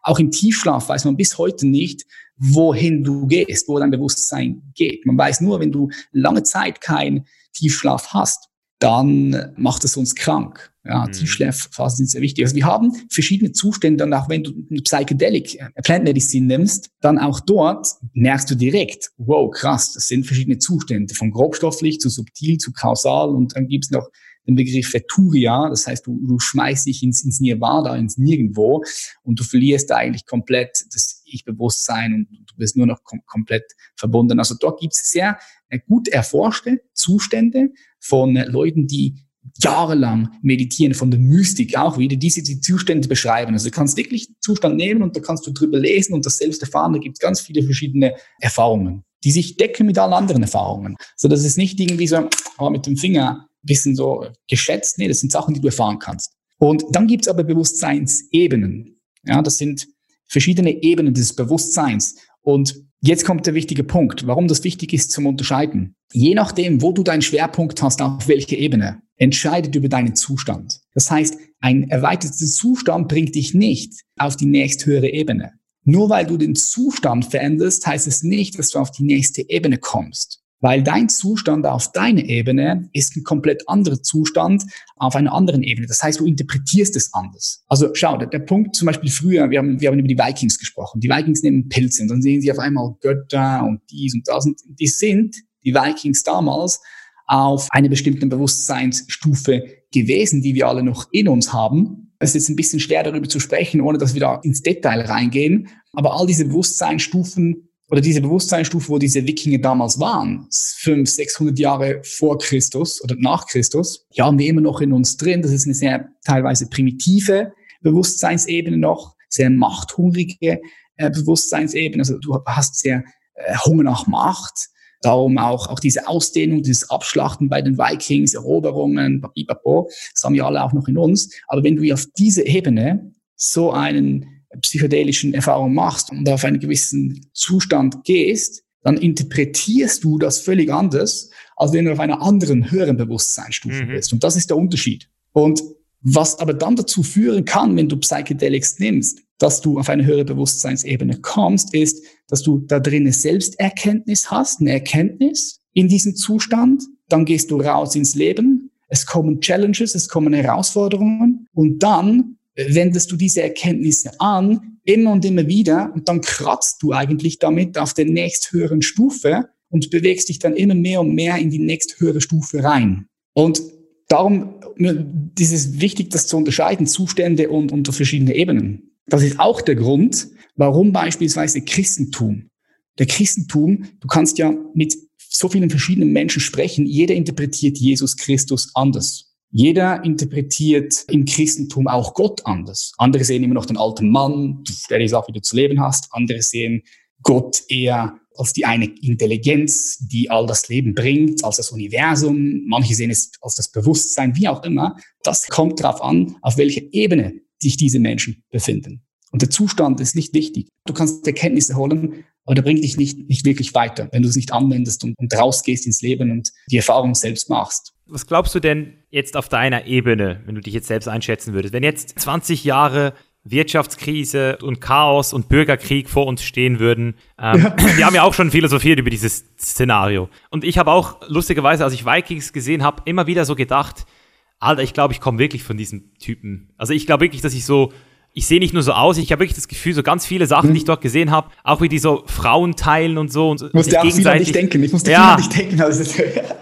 Auch im Tiefschlaf weiß man bis heute nicht, wohin du gehst, wo dein Bewusstsein geht. Man weiß nur, wenn du lange Zeit keinen Tiefschlaf hast, dann macht es uns krank. Ja, mhm. Tiefschlafphasen sind sehr wichtig. Also wir haben verschiedene Zustände und auch wenn du eine Psychedelic äh, Plant Medicine nimmst, dann auch dort merkst du direkt, wow, krass, das sind verschiedene Zustände, von grobstofflich zu subtil zu kausal und dann gibt's noch den Begriff Veturia, das heißt, du, du schmeißt dich ins, ins Nirvana, ins Nirgendwo und du verlierst da eigentlich komplett das Ich-Bewusstsein und du bist nur noch kom komplett verbunden. Also dort gibt es sehr äh, gut erforschte Zustände von Leuten, die jahrelang meditieren, von der Mystik auch wieder, diese die Zustände beschreiben. Also du kannst wirklich Zustand nehmen und da kannst du drüber lesen und das selbst erfahren. Da gibt es ganz viele verschiedene Erfahrungen, die sich decken mit allen anderen Erfahrungen. So dass es nicht irgendwie so oh, mit dem Finger bisschen so geschätzt. Nee, das sind Sachen, die du erfahren kannst. Und dann gibt's aber Bewusstseinsebenen. Ja, das sind verschiedene Ebenen des Bewusstseins. Und Jetzt kommt der wichtige Punkt, warum das wichtig ist zum Unterscheiden. Je nachdem, wo du deinen Schwerpunkt hast, auf welcher Ebene, entscheidet über deinen Zustand. Das heißt, ein erweiterter Zustand bringt dich nicht auf die nächsthöhere Ebene. Nur weil du den Zustand veränderst, heißt es nicht, dass du auf die nächste Ebene kommst weil dein Zustand auf deiner Ebene ist ein komplett anderer Zustand auf einer anderen Ebene. Das heißt, du interpretierst es anders. Also schau, der, der Punkt zum Beispiel früher, wir haben, wir haben über die Vikings gesprochen. Die Vikings nehmen Pilze und dann sehen sie auf einmal Götter und dies und das. Und die sind, die Vikings damals, auf einer bestimmten Bewusstseinsstufe gewesen, die wir alle noch in uns haben. Es ist jetzt ein bisschen schwer darüber zu sprechen, ohne dass wir da ins Detail reingehen. Aber all diese Bewusstseinsstufen oder diese Bewusstseinsstufe, wo diese Wikinger damals waren, 500, 600 Jahre vor Christus oder nach Christus, die haben wir immer noch in uns drin. Das ist eine sehr teilweise primitive Bewusstseinsebene noch, sehr machthungrige äh, Bewusstseinsebene. Also du hast sehr äh, Hunger nach Macht. Darum auch, auch diese Ausdehnung, dieses Abschlachten bei den Vikings, Eroberungen, papipapo, das haben wir alle auch noch in uns. Aber wenn du auf diese Ebene so einen psychedelischen Erfahrung machst und auf einen gewissen Zustand gehst, dann interpretierst du das völlig anders, als wenn du auf einer anderen höheren Bewusstseinsstufe mhm. bist. Und das ist der Unterschied. Und was aber dann dazu führen kann, wenn du Psychedelics nimmst, dass du auf eine höhere Bewusstseinsebene kommst, ist, dass du da drinnen Selbsterkenntnis hast, eine Erkenntnis in diesem Zustand. Dann gehst du raus ins Leben. Es kommen Challenges, es kommen Herausforderungen. Und dann wendest du diese Erkenntnisse an, immer und immer wieder, und dann kratzt du eigentlich damit auf der nächsthöheren Stufe und bewegst dich dann immer mehr und mehr in die nächsthöhere Stufe rein. Und darum ist es wichtig, das zu unterscheiden, Zustände und unter verschiedene Ebenen. Das ist auch der Grund, warum beispielsweise Christentum. Der Christentum, du kannst ja mit so vielen verschiedenen Menschen sprechen, jeder interpretiert Jesus Christus anders. Jeder interpretiert im Christentum auch Gott anders. Andere sehen immer noch den alten Mann, der die Sache wieder zu leben hast. Andere sehen Gott eher als die eine Intelligenz, die all das Leben bringt, als das Universum. Manche sehen es als das Bewusstsein, wie auch immer. Das kommt darauf an, auf welcher Ebene sich diese Menschen befinden. Und der Zustand ist nicht wichtig. Du kannst Erkenntnisse holen, aber der bringt dich nicht, nicht wirklich weiter, wenn du es nicht anwendest und, und rausgehst ins Leben und die Erfahrung selbst machst. Was glaubst du denn jetzt auf deiner Ebene, wenn du dich jetzt selbst einschätzen würdest? Wenn jetzt 20 Jahre Wirtschaftskrise und Chaos und Bürgerkrieg vor uns stehen würden. Ähm, ja. Wir haben ja auch schon philosophiert über dieses Szenario. Und ich habe auch lustigerweise, als ich Vikings gesehen habe, immer wieder so gedacht, Alter, ich glaube, ich komme wirklich von diesem Typen. Also ich glaube wirklich, dass ich so ich sehe nicht nur so aus, ich habe wirklich das Gefühl, so ganz viele Sachen, mhm. die ich dort gesehen habe, auch wie die so Frauen teilen und so. Und ich musste auch an dich denken. Ich musste ja, dich denken. Also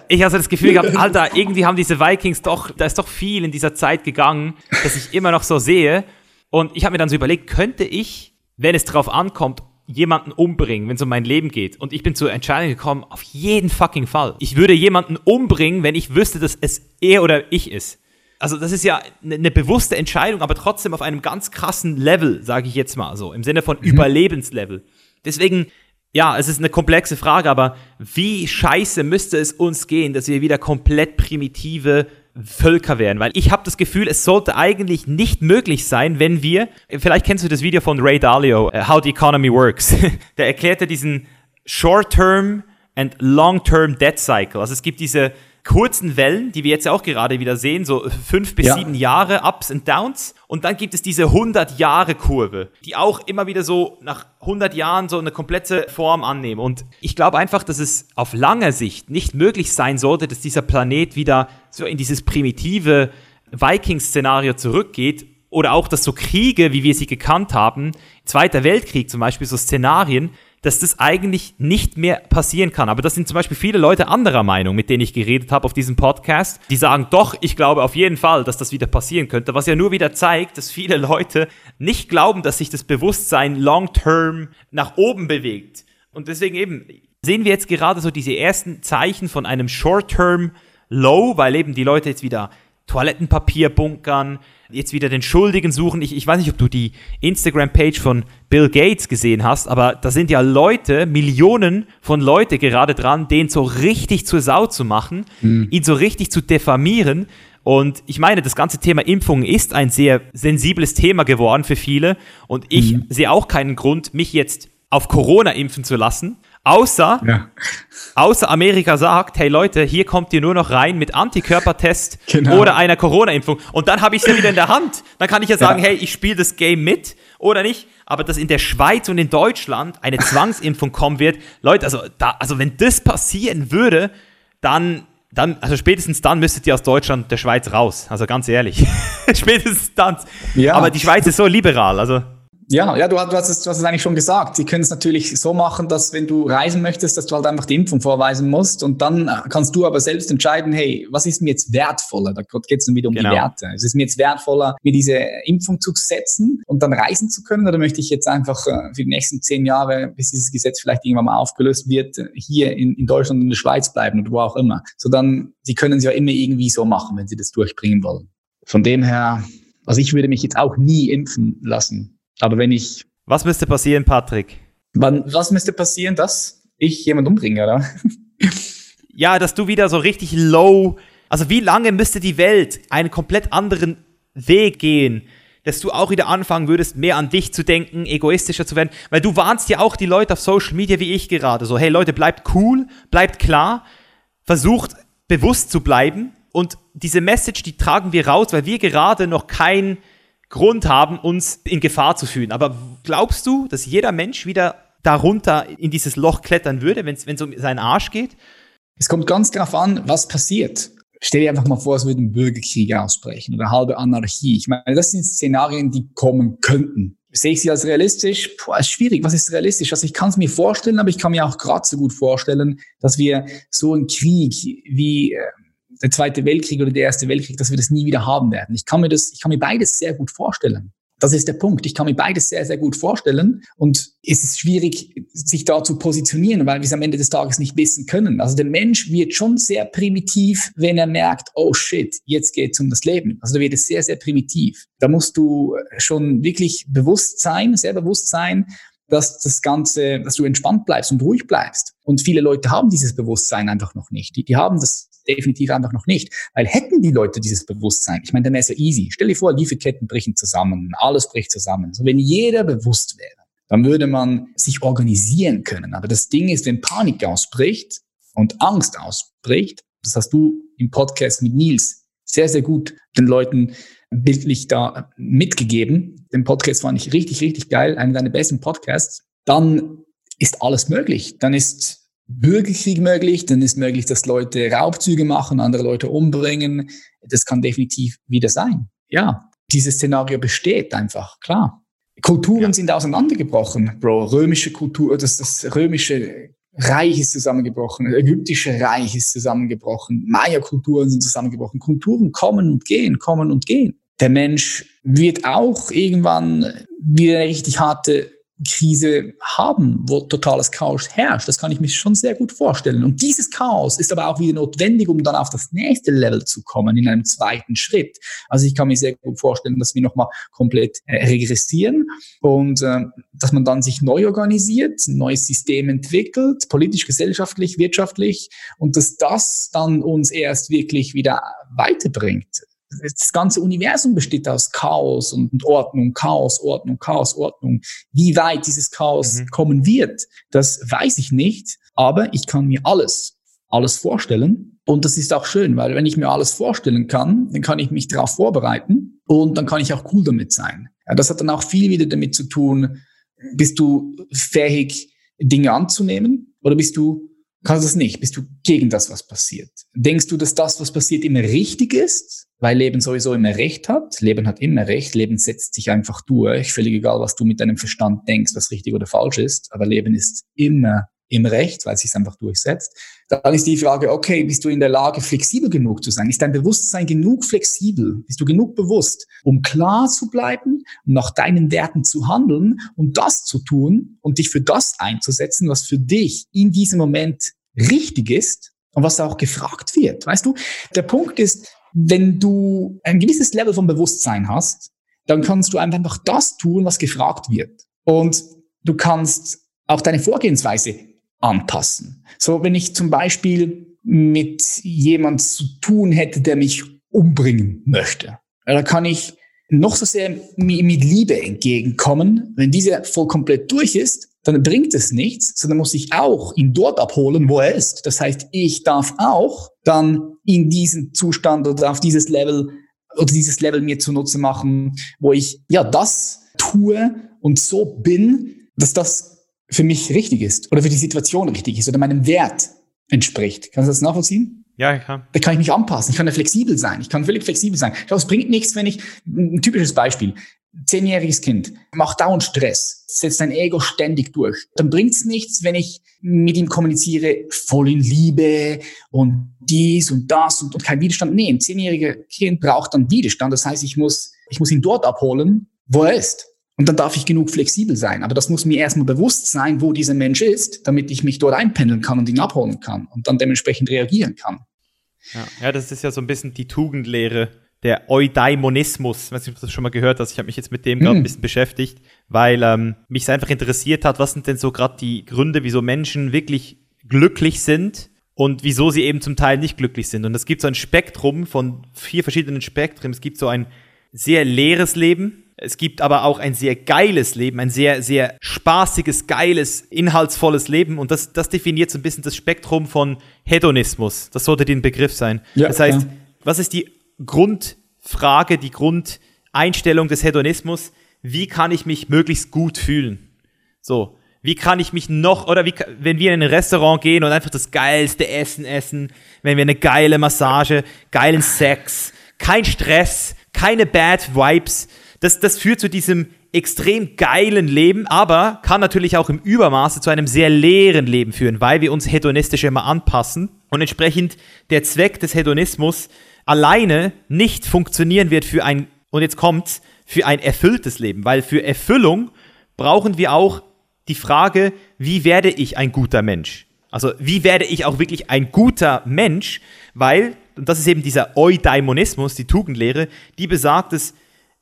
ich hatte das Gefühl gehabt, Alter, irgendwie haben diese Vikings doch, da ist doch viel in dieser Zeit gegangen, dass ich immer noch so sehe. Und ich habe mir dann so überlegt, könnte ich, wenn es drauf ankommt, jemanden umbringen, wenn es um mein Leben geht. Und ich bin zur Entscheidung gekommen, auf jeden fucking Fall. Ich würde jemanden umbringen, wenn ich wüsste, dass es er oder ich ist also das ist ja eine, eine bewusste Entscheidung, aber trotzdem auf einem ganz krassen Level, sage ich jetzt mal so, im Sinne von mhm. Überlebenslevel. Deswegen, ja, es ist eine komplexe Frage, aber wie scheiße müsste es uns gehen, dass wir wieder komplett primitive Völker wären, weil ich habe das Gefühl, es sollte eigentlich nicht möglich sein, wenn wir, vielleicht kennst du das Video von Ray Dalio, uh, How the Economy Works, der erklärte diesen Short-Term and Long-Term Debt Cycle. Also es gibt diese kurzen Wellen, die wir jetzt auch gerade wieder sehen, so fünf bis ja. sieben Jahre Ups und Downs. Und dann gibt es diese 100-Jahre-Kurve, die auch immer wieder so nach 100 Jahren so eine komplette Form annehmen. Und ich glaube einfach, dass es auf lange Sicht nicht möglich sein sollte, dass dieser Planet wieder so in dieses primitive Vikings-Szenario zurückgeht, oder auch, dass so Kriege, wie wir sie gekannt haben, Zweiter Weltkrieg zum Beispiel, so Szenarien, dass das eigentlich nicht mehr passieren kann. Aber das sind zum Beispiel viele Leute anderer Meinung, mit denen ich geredet habe auf diesem Podcast, die sagen, doch, ich glaube auf jeden Fall, dass das wieder passieren könnte, was ja nur wieder zeigt, dass viele Leute nicht glauben, dass sich das Bewusstsein long-term nach oben bewegt. Und deswegen eben sehen wir jetzt gerade so diese ersten Zeichen von einem short-term Low, weil eben die Leute jetzt wieder Toilettenpapier bunkern, jetzt wieder den Schuldigen suchen. Ich, ich weiß nicht, ob du die Instagram-Page von Bill Gates gesehen hast, aber da sind ja Leute, Millionen von Leute gerade dran, den so richtig zur Sau zu machen, mhm. ihn so richtig zu diffamieren. Und ich meine, das ganze Thema Impfungen ist ein sehr sensibles Thema geworden für viele. Und ich mhm. sehe auch keinen Grund, mich jetzt auf Corona impfen zu lassen, außer, Ja. außer Amerika sagt, hey Leute, hier kommt ihr nur noch rein mit Antikörpertest Genau. oder einer Corona-Impfung. Und dann habe ich es ja wieder in der Hand. Dann kann ich ja sagen, Ja. hey, ich spiele das Game mit oder nicht. Aber dass in der Schweiz und in Deutschland eine Zwangsimpfung kommen wird, Leute, also, da, also wenn das passieren würde, dann, dann, also spätestens dann müsstet ihr aus Deutschland und der Schweiz raus. Also ganz ehrlich. spätestens dann. Ja. Aber die Schweiz ist so liberal, also. Ja, ja, du, hast- du, hast es, du hast es eigentlich schon gesagt. Sie können es natürlich so machen, dass wenn du reisen möchtest, dass du halt einfach die Impfung vorweisen musst und dann kannst du aber selbst entscheiden, hey, was ist mir jetzt wertvoller? Da geht es dann wieder um Genau. die Werte. Es ist mir jetzt wertvoller, mir diese Impfung zu setzen und dann reisen zu können oder möchte ich jetzt einfach äh, für die nächsten zehn Jahre, bis dieses Gesetz vielleicht irgendwann mal aufgelöst wird, hier in, in Deutschland und in der Schweiz bleiben oder wo auch immer. So dann, sie können es ja immer irgendwie so machen, wenn sie das durchbringen wollen. Von dem her, also ich würde mich jetzt auch nie impfen lassen. Aber wenn ich Was müsste passieren, Patrick? Wann, was müsste passieren, dass ich jemand umbringe, oder? Ja, dass du wieder so richtig low. Also, wie lange müsste die Welt einen komplett anderen Weg gehen, dass du auch wieder anfangen würdest, mehr an dich zu denken, egoistischer zu werden? Weil du warnst ja auch die Leute auf Social Media wie ich gerade. So, hey Leute, bleibt cool, bleibt klar, versucht bewusst zu bleiben. Und diese Message, die tragen wir raus, weil wir gerade noch keinen Grund haben, uns in Gefahr zu fühlen. Aber glaubst du, dass jeder Mensch wieder darunter in dieses Loch klettern würde, wenn es um seinen Arsch geht? Es kommt ganz darauf an, was passiert. Stell dir einfach mal vor, es würde ein Bürgerkrieg ausbrechen oder halbe Anarchie. Ich meine, das sind Szenarien, die kommen könnten. Sehe ich sie als realistisch? Puh, ist schwierig. Was ist realistisch? Also ich kann es mir vorstellen, aber ich kann mir auch gerade so gut vorstellen, dass wir so einen Krieg wie äh, der Zweite Weltkrieg oder der Erste Weltkrieg, dass wir das nie wieder haben werden. Ich kann mir das, ich kann mir beides sehr gut vorstellen. Das ist der Punkt. Ich kann mir beides sehr, sehr gut vorstellen. Und es ist schwierig, sich da zu positionieren, weil wir es am Ende des Tages nicht wissen können. Also der Mensch wird schon sehr primitiv, wenn er merkt, oh shit, jetzt geht es um das Leben. Also da wird es sehr, sehr primitiv. Da musst du schon wirklich bewusst sein, sehr bewusst sein, dass das Ganze, dass du entspannt bleibst und ruhig bleibst. Und viele Leute haben dieses Bewusstsein einfach noch nicht. Die, die haben das definitiv einfach noch nicht. Weil hätten die Leute dieses Bewusstsein, ich meine, dann wäre es ja easy. Stell dir vor, Lieferketten brechen zusammen, alles bricht zusammen. So, wenn jeder bewusst wäre, dann würde man sich organisieren können. Aber das Ding ist, wenn Panik ausbricht und Angst ausbricht, das hast du im Podcast mit Nils sehr, sehr gut den Leuten bildlich da mitgegeben. Den Podcast fand ich richtig, richtig geil, einer deiner besten Podcasts. Dann ist alles möglich. Dann ist Bürgerkrieg möglich, dann ist möglich, dass Leute Raubzüge machen, andere Leute umbringen. Das kann definitiv wieder sein. Ja, dieses Szenario besteht einfach, klar. Kulturen Ja. sind auseinandergebrochen, Bro. Römische Kultur, das, das römische Reich ist zusammengebrochen, das ägyptische Reich ist zusammengebrochen, Maya-Kulturen sind zusammengebrochen. Kulturen kommen und gehen, kommen und gehen. Der Mensch wird auch irgendwann wieder eine richtig harte Krise haben, wo totales Chaos herrscht. Das kann ich mir schon sehr gut vorstellen. Und dieses Chaos ist aber auch wieder notwendig, um dann auf das nächste Level zu kommen, in einem zweiten Schritt. Also ich kann mir sehr gut vorstellen, dass wir nochmal komplett äh, regressieren und äh, dass man dann sich neu organisiert, ein neues System entwickelt, politisch, gesellschaftlich, wirtschaftlich und dass das dann uns erst wirklich wieder weiterbringt das ganze Universum besteht aus Chaos und Ordnung, Chaos, Ordnung, Chaos, Ordnung. Wie weit dieses Chaos Mhm. kommen wird, das weiß ich nicht, aber ich kann mir alles, alles vorstellen. Und das ist auch schön, weil wenn ich mir alles vorstellen kann, dann kann ich mich darauf vorbereiten und dann kann ich auch cool damit sein. Ja, das hat dann auch viel wieder damit zu tun, bist du fähig, Dinge anzunehmen oder bist du kannst es nicht, bist du gegen das, was passiert. Denkst du, dass das, was passiert, immer richtig ist, weil Leben sowieso immer Recht hat? Leben hat immer Recht, Leben setzt sich einfach durch, völlig egal, was du mit deinem Verstand denkst, was richtig oder falsch ist, aber Leben ist immer im Recht, weil es sich einfach durchsetzt. Dann ist die Frage, okay, bist du in der Lage, flexibel genug zu sein? Ist dein Bewusstsein genug flexibel? Bist du genug bewusst, um klar zu bleiben, um nach deinen Werten zu handeln und das zu tun und dich für das einzusetzen, was für dich in diesem Moment richtig ist und was auch gefragt wird? Weißt du, der Punkt ist, wenn du ein gewisses Level von Bewusstsein hast, dann kannst du einfach das tun, was gefragt wird. Und du kannst auch deine Vorgehensweise anpassen. So, wenn ich zum Beispiel mit jemand zu tun hätte, der mich umbringen möchte, da kann ich noch so sehr mit Liebe entgegenkommen. Wenn diese voll komplett durch ist, dann bringt es nichts, sondern muss ich auch ihn dort abholen, wo er ist. Das heißt, ich darf auch dann in diesen Zustand oder auf dieses Level oder dieses Level mir zunutze machen, wo ich ja das tue und so bin, dass das für mich richtig ist oder für die Situation richtig ist oder meinem Wert entspricht. Kannst du das nachvollziehen? Ja, ich kann. Da kann ich mich anpassen. Ich kann da flexibel sein. Ich kann völlig flexibel sein. Schau, es bringt nichts, wenn ich, ein typisches Beispiel, zehnjähriges Kind macht dauernd Stress, setzt sein Ego ständig durch. Dann bringt's nichts, wenn ich mit ihm kommuniziere, voll in Liebe und dies und das und, und kein Widerstand. Nee, ein zehnjähriger Kind braucht dann Widerstand. Das heißt, ich muss, ich muss ihn dort abholen, wo er ist. Und dann darf ich genug flexibel sein. Aber das muss mir erstmal bewusst sein, wo dieser Mensch ist, damit ich mich dort einpendeln kann und ihn abholen kann und dann dementsprechend reagieren kann. Ja, ja das ist ja so ein bisschen die Tugendlehre, der Eudaimonismus. Ich weiß nicht, ob du das schon mal gehört hast. Ich habe mich jetzt mit dem gerade ein mhm. bisschen beschäftigt, weil ähm, mich einfach interessiert hat, was sind denn so gerade die Gründe, wieso Menschen wirklich glücklich sind und wieso sie eben zum Teil nicht glücklich sind. Und es gibt so ein Spektrum von vier verschiedenen Spektren. Es gibt so ein sehr leeres Leben. Es gibt aber auch ein sehr geiles Leben, ein sehr, sehr spaßiges, geiles, inhaltsvolles Leben. Und das, das definiert so ein bisschen das Spektrum von Hedonismus. Das sollte den Begriff sein. Ja, das heißt, ja. was ist die Grundfrage, die Grundeinstellung des Hedonismus, wie kann ich mich möglichst gut fühlen? So, wie kann ich mich noch, oder wie, wenn wir in ein Restaurant gehen und einfach das geilste Essen essen, wenn wir eine geile Massage, geilen Sex, kein Stress, keine Bad Vibes, das, das führt zu diesem extrem geilen Leben, aber kann natürlich auch im Übermaße zu einem sehr leeren Leben führen, weil wir uns hedonistisch immer anpassen und entsprechend der Zweck des Hedonismus alleine nicht funktionieren wird für ein, und jetzt kommt's, für ein erfülltes Leben. Weil für Erfüllung brauchen wir auch die Frage, wie werde ich ein guter Mensch? Also wie werde ich auch wirklich ein guter Mensch? Weil, und das ist eben dieser Eudaimonismus, die Tugendlehre, die besagt, dass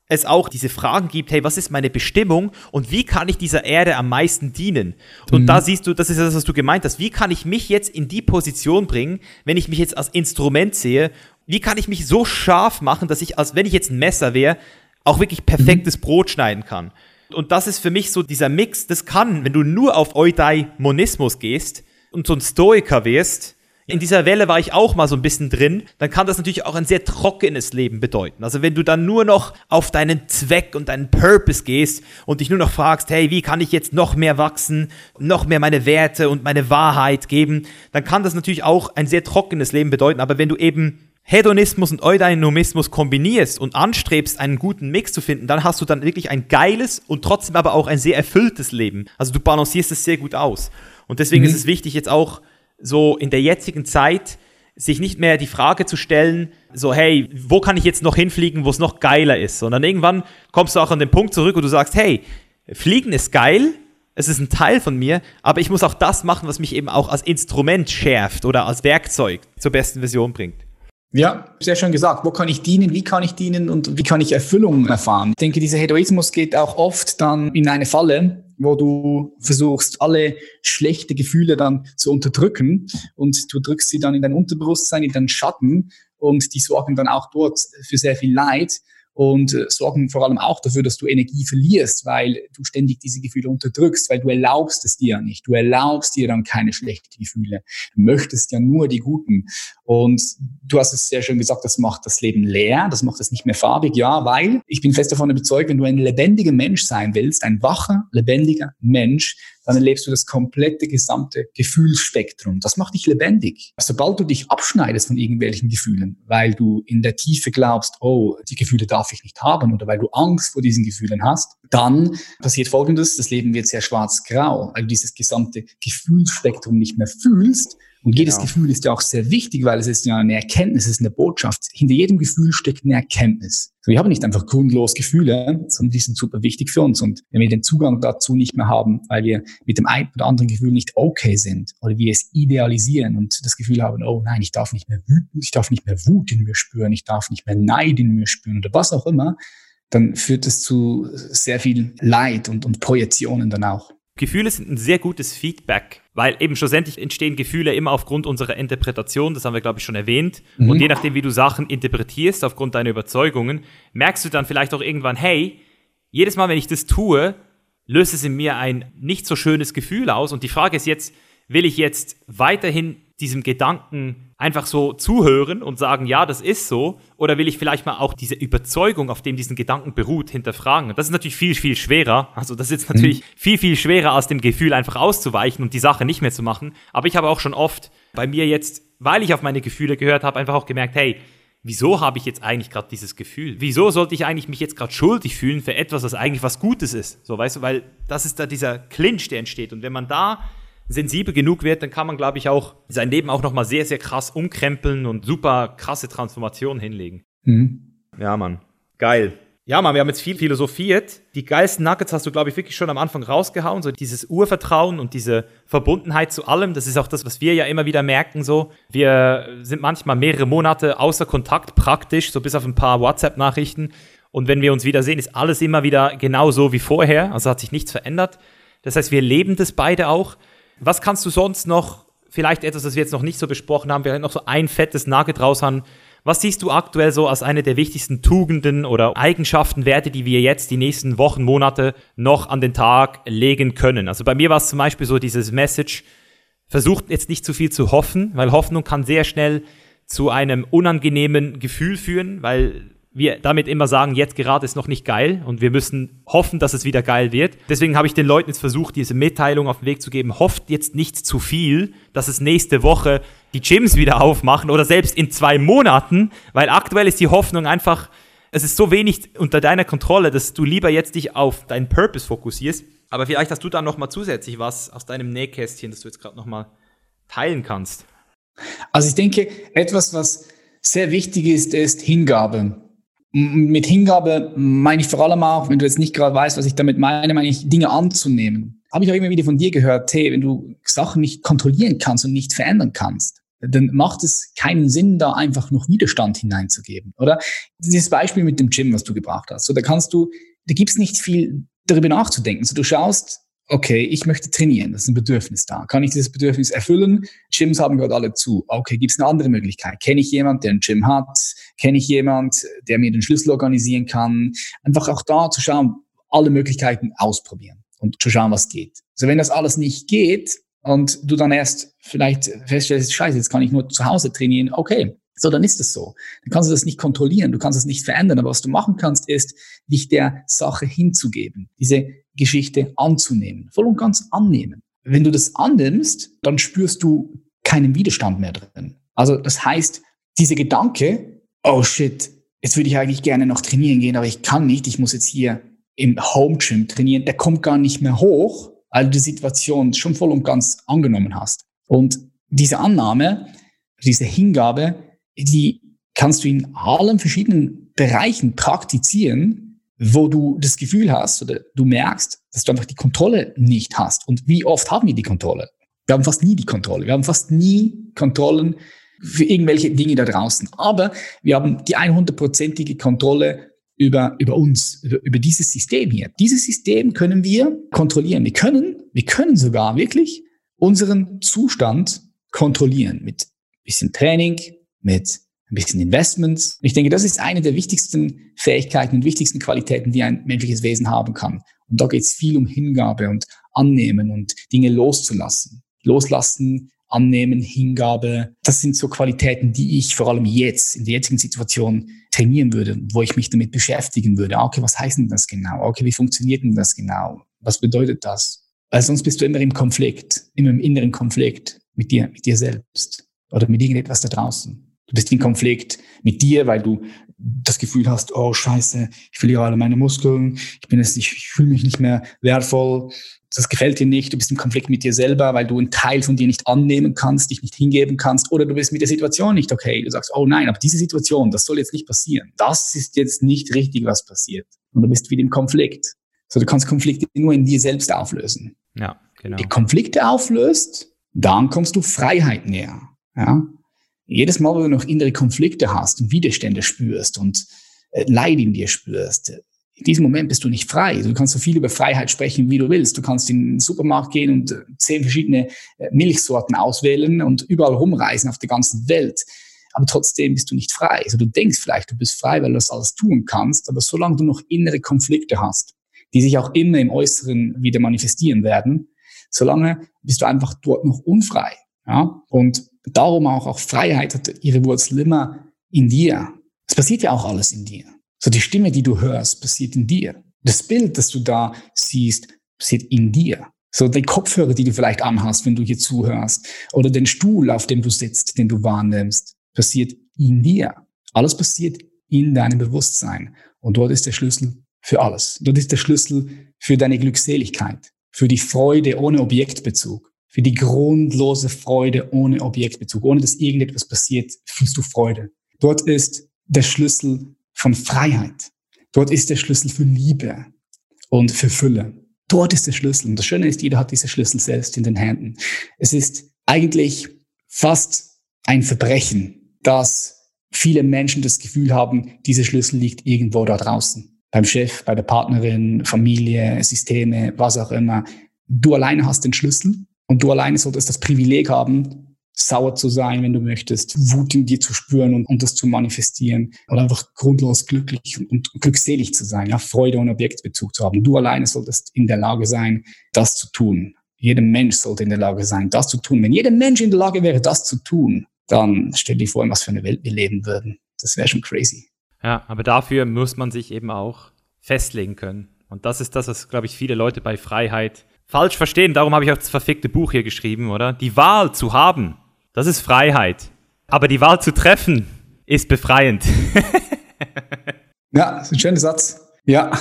es auch diese Fragen gibt, hey, was ist meine Bestimmung und wie kann ich dieser Erde am meisten dienen? Und mhm. da siehst du, das ist das, was du gemeint hast, wie kann ich mich jetzt in die Position bringen, wenn ich mich jetzt als Instrument sehe wie kann ich mich so scharf machen, dass ich, als wenn ich jetzt ein Messer wäre, auch wirklich perfektes mhm. Brot schneiden kann. Und das ist für mich so dieser Mix, das kann, wenn du nur auf Eudaimonismus gehst und so ein Stoiker wirst, in dieser Welle war ich auch mal so ein bisschen drin, dann kann das natürlich auch ein sehr trockenes Leben bedeuten. Also wenn du dann nur noch auf deinen Zweck und deinen Purpose gehst und dich nur noch fragst, hey, wie kann ich jetzt noch mehr wachsen, noch mehr meine Werte und meine Wahrheit geben, dann kann das natürlich auch ein sehr trockenes Leben bedeuten. Aber wenn du eben Hedonismus und Eudaimonismus kombinierst und anstrebst, einen guten Mix zu finden, dann hast du dann wirklich ein geiles und trotzdem aber auch ein sehr erfülltes Leben. Also du balancierst es sehr gut aus. Und deswegen mhm. ist es wichtig, jetzt auch so in der jetzigen Zeit, sich nicht mehr die Frage zu stellen, so, hey, wo kann ich jetzt noch hinfliegen, wo es noch geiler ist? Sondern irgendwann kommst du auch an den Punkt zurück, wo du sagst, hey, Fliegen ist geil, es ist ein Teil von mir, aber ich muss auch das machen, was mich eben auch als Instrument schärft oder als Werkzeug zur besten Version bringt. Ja, sehr schön gesagt. Wo kann ich dienen? Wie kann ich dienen? Und wie kann ich Erfüllung erfahren? Ich denke, dieser Hedoismus geht auch oft dann in eine Falle, wo du versuchst, alle schlechte Gefühle dann zu unterdrücken und du drückst sie dann in dein Unterbewusstsein, in deinen Schatten und die sorgen dann auch dort für sehr viel Leid und äh, sorgen vor allem auch dafür, dass du Energie verlierst, weil du ständig diese Gefühle unterdrückst, weil du erlaubst es dir nicht. Du erlaubst dir dann keine schlechten Gefühle. Du möchtest ja nur die guten. Und du hast es sehr schön gesagt, das macht das Leben leer, das macht es nicht mehr farbig. Ja, weil ich bin fest davon überzeugt, wenn du ein lebendiger Mensch sein willst, ein wacher, lebendiger Mensch, dann erlebst du das komplette gesamte Gefühlsspektrum. Das macht dich lebendig. Sobald du dich abschneidest von irgendwelchen Gefühlen, weil du in der Tiefe glaubst, oh, die Gefühle darf ich nicht haben oder weil du Angst vor diesen Gefühlen hast, dann passiert Folgendes, das Leben wird sehr schwarz-grau, weil du dieses gesamte Gefühlsspektrum nicht mehr fühlst und jedes genau. Gefühl ist ja auch sehr wichtig, weil es ist ja eine Erkenntnis, es ist eine Botschaft. Hinter jedem Gefühl steckt eine Erkenntnis. wir haben nicht einfach grundlos Gefühle, sondern die sind super wichtig für uns. Und wenn wir den Zugang dazu nicht mehr haben, weil wir mit dem einen oder anderen Gefühl nicht okay sind oder wir es idealisieren und das Gefühl haben, oh nein, ich darf nicht mehr wütend, ich darf nicht mehr Wut in mir spüren, ich darf nicht mehr Neid in mir spüren oder was auch immer, dann führt es zu sehr viel Leid und, und Projektionen dann auch. Gefühle sind ein sehr gutes Feedback, weil eben schlussendlich entstehen Gefühle immer aufgrund unserer Interpretation, das haben wir, glaube ich, schon erwähnt. Mhm. Und je nachdem, wie du Sachen interpretierst, aufgrund deiner Überzeugungen, merkst du dann vielleicht auch irgendwann, hey, jedes Mal, wenn ich das tue, löst es in mir ein nicht so schönes Gefühl aus. Und die Frage ist jetzt, will ich jetzt weiterhin diesem Gedanken einfach so zuhören und sagen, ja, das ist so? Oder will ich vielleicht mal auch diese Überzeugung, auf dem diesen Gedanken beruht, hinterfragen? Das ist natürlich viel, viel schwerer. Also das ist natürlich mhm. viel, viel schwerer, aus dem Gefühl einfach auszuweichen und die Sache nicht mehr zu machen. Aber ich habe auch schon oft bei mir jetzt, weil ich auf meine Gefühle gehört habe, einfach auch gemerkt, hey, wieso habe ich jetzt eigentlich gerade dieses Gefühl? Wieso sollte ich eigentlich mich jetzt gerade schuldig fühlen für etwas, was eigentlich was Gutes ist? So, weißt du, weil das ist da dieser Clinch, der entsteht. Und wenn man da sensibel genug wird, dann kann man, glaube ich, auch sein Leben auch nochmal sehr, sehr krass umkrempeln und super krasse Transformationen hinlegen. Mhm. Ja, Mann. Geil. Ja, Mann, wir haben jetzt viel philosophiert. Die geilsten Nuggets hast du, glaube ich, wirklich schon am Anfang rausgehauen. So dieses Urvertrauen und diese Verbundenheit zu allem. Das ist auch das, was wir ja immer wieder merken. So, wir sind manchmal mehrere Monate außer Kontakt praktisch, so bis auf ein paar WhatsApp-Nachrichten. Und wenn wir uns wiedersehen, ist alles immer wieder genauso wie vorher. Also hat sich nichts verändert. Das heißt, wir leben das beide auch. Was kannst du sonst noch, vielleicht etwas, das wir jetzt noch nicht so besprochen haben, vielleicht noch so ein fettes Nugget raushauen. Was siehst du aktuell so als eine der wichtigsten Tugenden oder Eigenschaften, Werte, die wir jetzt die nächsten Wochen, Monate noch an den Tag legen können? Also bei mir war es zum Beispiel so dieses Message, versucht jetzt nicht zu viel zu hoffen, weil Hoffnung kann sehr schnell zu einem unangenehmen Gefühl führen, weil wir damit immer sagen, jetzt gerade ist noch nicht geil und wir müssen hoffen, dass es wieder geil wird. Deswegen habe ich den Leuten jetzt versucht, diese Mitteilung auf den Weg zu geben. Hofft jetzt nicht zu viel, dass es nächste Woche die Gyms wieder aufmachen oder selbst in zwei Monaten, weil aktuell ist die Hoffnung einfach, es ist so wenig unter deiner Kontrolle, dass du lieber jetzt dich auf deinen Purpose fokussierst. Aber vielleicht hast du da nochmal zusätzlich was aus deinem Nähkästchen, das du jetzt gerade nochmal teilen kannst. Also ich denke, etwas, was sehr wichtig ist, ist Hingabe. Mit Hingabe meine ich vor allem auch, wenn du jetzt nicht gerade weißt, was ich damit meine, meine ich Dinge anzunehmen. Habe ich auch immer wieder von dir gehört, hey, wenn du Sachen nicht kontrollieren kannst und nicht verändern kannst, dann macht es keinen Sinn, da einfach noch Widerstand hineinzugeben, oder? Dieses Beispiel mit dem Gym, was du gebracht hast. So, da kannst du, da gibt's nicht viel darüber nachzudenken. So, du schaust, okay, ich möchte trainieren, das ist ein Bedürfnis da. Kann ich dieses Bedürfnis erfüllen? Gyms haben gerade alle zu. Okay, gibt es eine andere Möglichkeit? Kenne ich jemand, der ein Gym hat? Kenne ich jemand, der mir den Schlüssel organisieren kann? Einfach auch da zu schauen, alle Möglichkeiten ausprobieren und zu schauen, was geht. Also wenn das alles nicht geht und du dann erst vielleicht feststellst, scheiße, jetzt kann ich nur zu Hause trainieren, okay, so, dann ist es so. Dann kannst du das nicht kontrollieren, du kannst es nicht verändern, aber was du machen kannst, ist, dich der Sache hinzugeben. Diese Geschichte anzunehmen, voll und ganz annehmen. Wenn du das annimmst, dann spürst du keinen Widerstand mehr drin. Also das heißt, dieser Gedanke, oh shit, jetzt würde ich eigentlich gerne noch trainieren gehen, aber ich kann nicht, ich muss jetzt hier im Home Gym trainieren, der kommt gar nicht mehr hoch, weil du die Situation schon voll und ganz angenommen hast. Und diese Annahme, diese Hingabe, die kannst du in allen verschiedenen Bereichen praktizieren, wo du das Gefühl hast oder du merkst, dass du einfach die Kontrolle nicht hast. Und wie oft haben wir die Kontrolle? Wir haben fast nie die Kontrolle. Wir haben fast nie Kontrollen für irgendwelche Dinge da draußen. Aber wir haben die 100%ige Kontrolle über, über uns, über, über dieses System hier. Dieses System können wir kontrollieren. Wir können, wir können sogar wirklich unseren Zustand kontrollieren mit bisschen Training, mit ein bisschen Investments. Ich denke, das ist eine der wichtigsten Fähigkeiten und wichtigsten Qualitäten, die ein menschliches Wesen haben kann. Und da geht es viel um Hingabe und Annehmen und Dinge loszulassen. Loslassen, Annehmen, Hingabe. Das sind so Qualitäten, die ich vor allem jetzt, in der jetzigen Situation trainieren würde, wo ich mich damit beschäftigen würde. Ah, okay, was heißt denn das genau? Okay, wie funktioniert denn das genau? Was bedeutet das? Weil sonst bist du immer im Konflikt, immer im inneren Konflikt mit dir, mit dir selbst oder mit irgendetwas da draußen. Du bist in Konflikt mit dir, weil du das Gefühl hast, oh scheiße, ich verliere alle meine Muskeln, ich bin jetzt ich fühle mich nicht mehr wertvoll, das gefällt dir nicht, du bist im Konflikt mit dir selber, weil du einen Teil von dir nicht annehmen kannst, dich nicht hingeben kannst, oder du bist mit der Situation nicht okay. Du sagst, oh nein, aber diese Situation, das soll jetzt nicht passieren. Das ist jetzt nicht richtig, was passiert. Und du bist wieder im Konflikt. So, du kannst Konflikte nur in dir selbst auflösen. Ja, genau. Die Konflikte auflöst, dann kommst du Freiheit näher. Ja, jedes Mal, wo du noch innere Konflikte hast und Widerstände spürst und äh, Leid in dir spürst, in diesem Moment bist du nicht frei. Du kannst so viel über Freiheit sprechen, wie du willst. Du kannst in den Supermarkt gehen und äh, zehn verschiedene äh, Milchsorten auswählen und überall rumreisen auf der ganzen Welt. Aber trotzdem bist du nicht frei. Also du denkst vielleicht, du bist frei, weil du das alles tun kannst. Aber solange du noch innere Konflikte hast, die sich auch immer im Äußeren wieder manifestieren werden. Solange bist du einfach dort noch unfrei. Ja? Und darum auch, auch Freiheit hat ihre Wurzel immer in dir. Es passiert ja auch alles in dir. So die Stimme, die du hörst, passiert in dir. Das Bild, das du da siehst, passiert in dir. So die Kopfhörer, die du vielleicht anhast, wenn du hier zuhörst, oder den Stuhl, auf dem du sitzt, den du wahrnimmst, passiert in dir. Alles passiert in deinem Bewusstsein. Und dort ist der Schlüssel für alles. Dort ist der Schlüssel für deine Glückseligkeit, für die Freude ohne Objektbezug, für die grundlose Freude ohne Objektbezug. Ohne dass irgendetwas passiert, fühlst du Freude. Dort ist der Schlüssel von Freiheit. Dort ist der Schlüssel für Liebe und für Fülle. Dort ist der Schlüssel. Und das Schöne ist, jeder hat diese Schlüssel selbst in den Händen. Es ist eigentlich fast ein Verbrechen, dass viele Menschen das Gefühl haben, dieser Schlüssel liegt irgendwo da draußen. Beim Chef, bei der Partnerin, Familie, Systeme, was auch immer. Du alleine hast den Schlüssel und du alleine solltest das Privileg haben, sauer zu sein, wenn du möchtest, Wut in dir zu spüren und, und das zu manifestieren oder einfach grundlos glücklich und, und glückselig zu sein, ja, Freude und Objektbezug zu haben. Du alleine solltest in der Lage sein, das zu tun. Jeder Mensch sollte in der Lage sein, das zu tun. Wenn jeder Mensch in der Lage wäre, das zu tun, dann stell dir vor, in was für eine Welt wir leben würden. Das wäre schon crazy. Ja, aber dafür muss man sich eben auch festlegen können. Und das ist das, was, glaube ich, viele Leute bei Freiheit falsch verstehen. Darum habe ich auch das verfickte Buch hier geschrieben, oder? Die Wahl zu haben, das ist Freiheit. Aber die Wahl zu treffen ist befreiend. ja, das ist ein schöner Satz. Ja,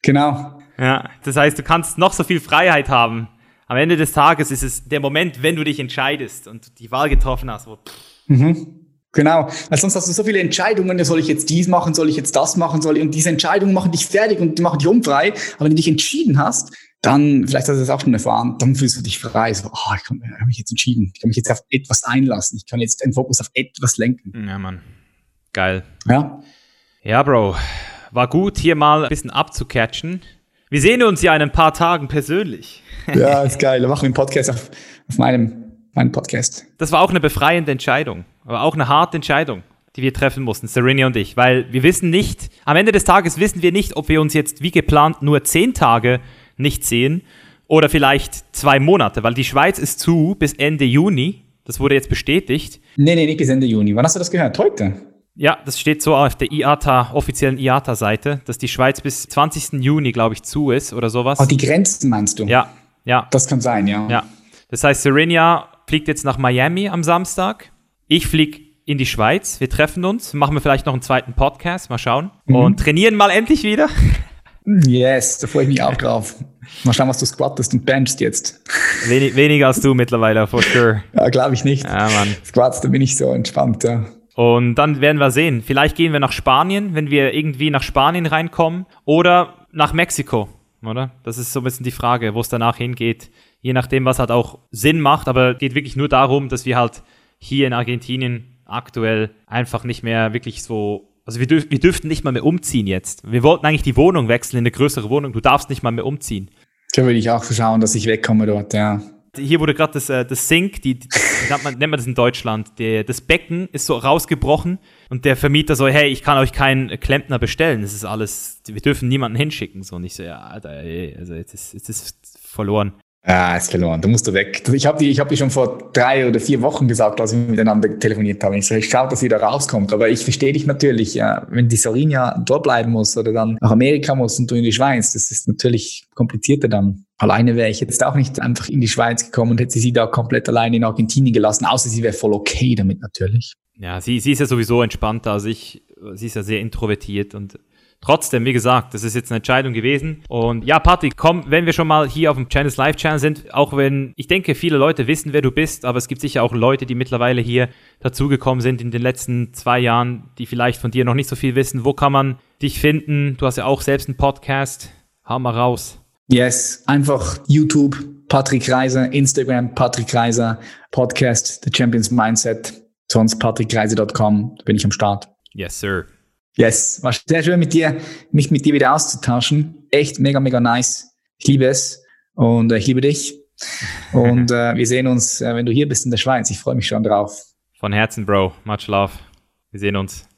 genau. Ja, das heißt, du kannst noch so viel Freiheit haben. Am Ende des Tages ist es der Moment, wenn du dich entscheidest und die Wahl getroffen hast. Mhm. Genau, weil sonst hast du so viele Entscheidungen, soll ich jetzt dies machen, soll ich jetzt das machen, soll ich, und diese Entscheidungen machen dich fertig und die machen dich unfrei. Aber wenn du dich entschieden hast, dann, vielleicht hast du das auch schon erfahren, dann fühlst du dich frei. So, oh, ich habe mich jetzt entschieden. Ich kann mich jetzt auf etwas einlassen. Ich kann jetzt den Fokus auf etwas lenken. Ja, Mann. Geil. Ja. Ja, Bro. War gut, hier mal ein bisschen abzucatchen. Wir sehen uns ja in ein paar Tagen persönlich. Ja, ist geil. Wir machen einen Podcast auf, auf meinem, meinem Podcast. Das war auch eine befreiende Entscheidung. Aber auch eine harte Entscheidung die wir treffen mussten, Serenia und ich, weil wir wissen nicht, am Ende des Tages wissen wir nicht, ob wir uns jetzt wie geplant nur zehn Tage nicht sehen. Oder vielleicht zwei Monate, weil die Schweiz ist zu bis Ende Juni. Das wurde jetzt bestätigt. Nee, nee, nicht bis Ende Juni. Wann hast du das gehört? Heute? Ja, das steht so auf der IATA, offiziellen IATA-Seite, dass die Schweiz bis 20. Juni, glaube ich, zu ist oder sowas. Oh, die Grenzen meinst du? Ja, ja. Das kann sein, ja. Ja. Das heißt, Serenia fliegt jetzt nach Miami am Samstag. Ich fliege in die Schweiz. Wir treffen uns, machen wir vielleicht noch einen zweiten Podcast, mal schauen. Mhm. Und trainieren mal endlich wieder. Yes, da freue ich mich auch drauf. Mal schauen, was du squattest und benchst jetzt. Wenig, weniger als du mittlerweile, for sure. Ja, glaube ich nicht. Ja, Mann. Squats, da bin ich so entspannt, ja. Und dann werden wir sehen. Vielleicht gehen wir nach Spanien, wenn wir irgendwie nach Spanien reinkommen. Oder nach Mexiko, oder? Das ist so ein bisschen die Frage, wo es danach hingeht. Je nachdem, was halt auch Sinn macht. Aber geht wirklich nur darum, dass wir halt hier in Argentinien aktuell einfach nicht mehr wirklich so also wir, dürf, wir dürften nicht mal mehr umziehen jetzt. Wir wollten eigentlich die Wohnung wechseln in eine größere Wohnung. Du darfst nicht mal mehr umziehen. Da würde ich auch schauen, dass ich wegkomme dort, ja. Hier wurde gerade das, äh, das Sink, die, die nennt, man, nennt man das in Deutschland, der, das Becken ist so rausgebrochen und der Vermieter so, hey, ich kann euch keinen Klempner bestellen, das ist alles, wir dürfen niemanden hinschicken. So, und ich so, ja, Alter, ey, also jetzt ist, jetzt ist verloren. Ja, ist verloren. Du musst du weg. Ich habe die, ich hab die schon vor drei oder vier Wochen gesagt, als wir miteinander telefoniert haben. Ich so, ich schaue, dass sie da rauskommt. Aber ich verstehe dich natürlich. Ja, wenn die Sorinja dort bleiben muss oder dann nach Amerika muss und du in die Schweiz, das ist natürlich komplizierter dann. Alleine wäre ich jetzt auch nicht einfach in die Schweiz gekommen und hätte sie da komplett alleine in Argentinien gelassen, außer sie wäre voll okay damit natürlich. Ja, sie, sie ist ja sowieso entspannter als ich. Sie ist ja sehr introvertiert und Trotzdem, wie gesagt, das ist jetzt eine Entscheidung gewesen. Und ja, Patrick, komm, wenn wir schon mal hier auf dem Channels Live Channel sind, auch wenn ich denke, viele Leute wissen, wer du bist, aber es gibt sicher auch Leute, die mittlerweile hier dazugekommen sind in den letzten zwei Jahren, die vielleicht von dir noch nicht so viel wissen. Wo kann man dich finden? Du hast ja auch selbst einen Podcast. Hau mal raus. Yes, einfach YouTube, Patrick Reiser, Instagram, Patrick Reiser, Podcast, The Champions Mindset, sonst patrickreiser.com, da bin ich am Start. Yes, sir. Yes, war sehr schön mit dir, mich mit dir wieder auszutauschen. Echt mega, mega nice. Ich liebe es und äh, ich liebe dich. Und äh, wir sehen uns, äh, wenn du hier bist in der Schweiz. Ich freue mich schon drauf. Von Herzen, Bro. Much love. Wir sehen uns.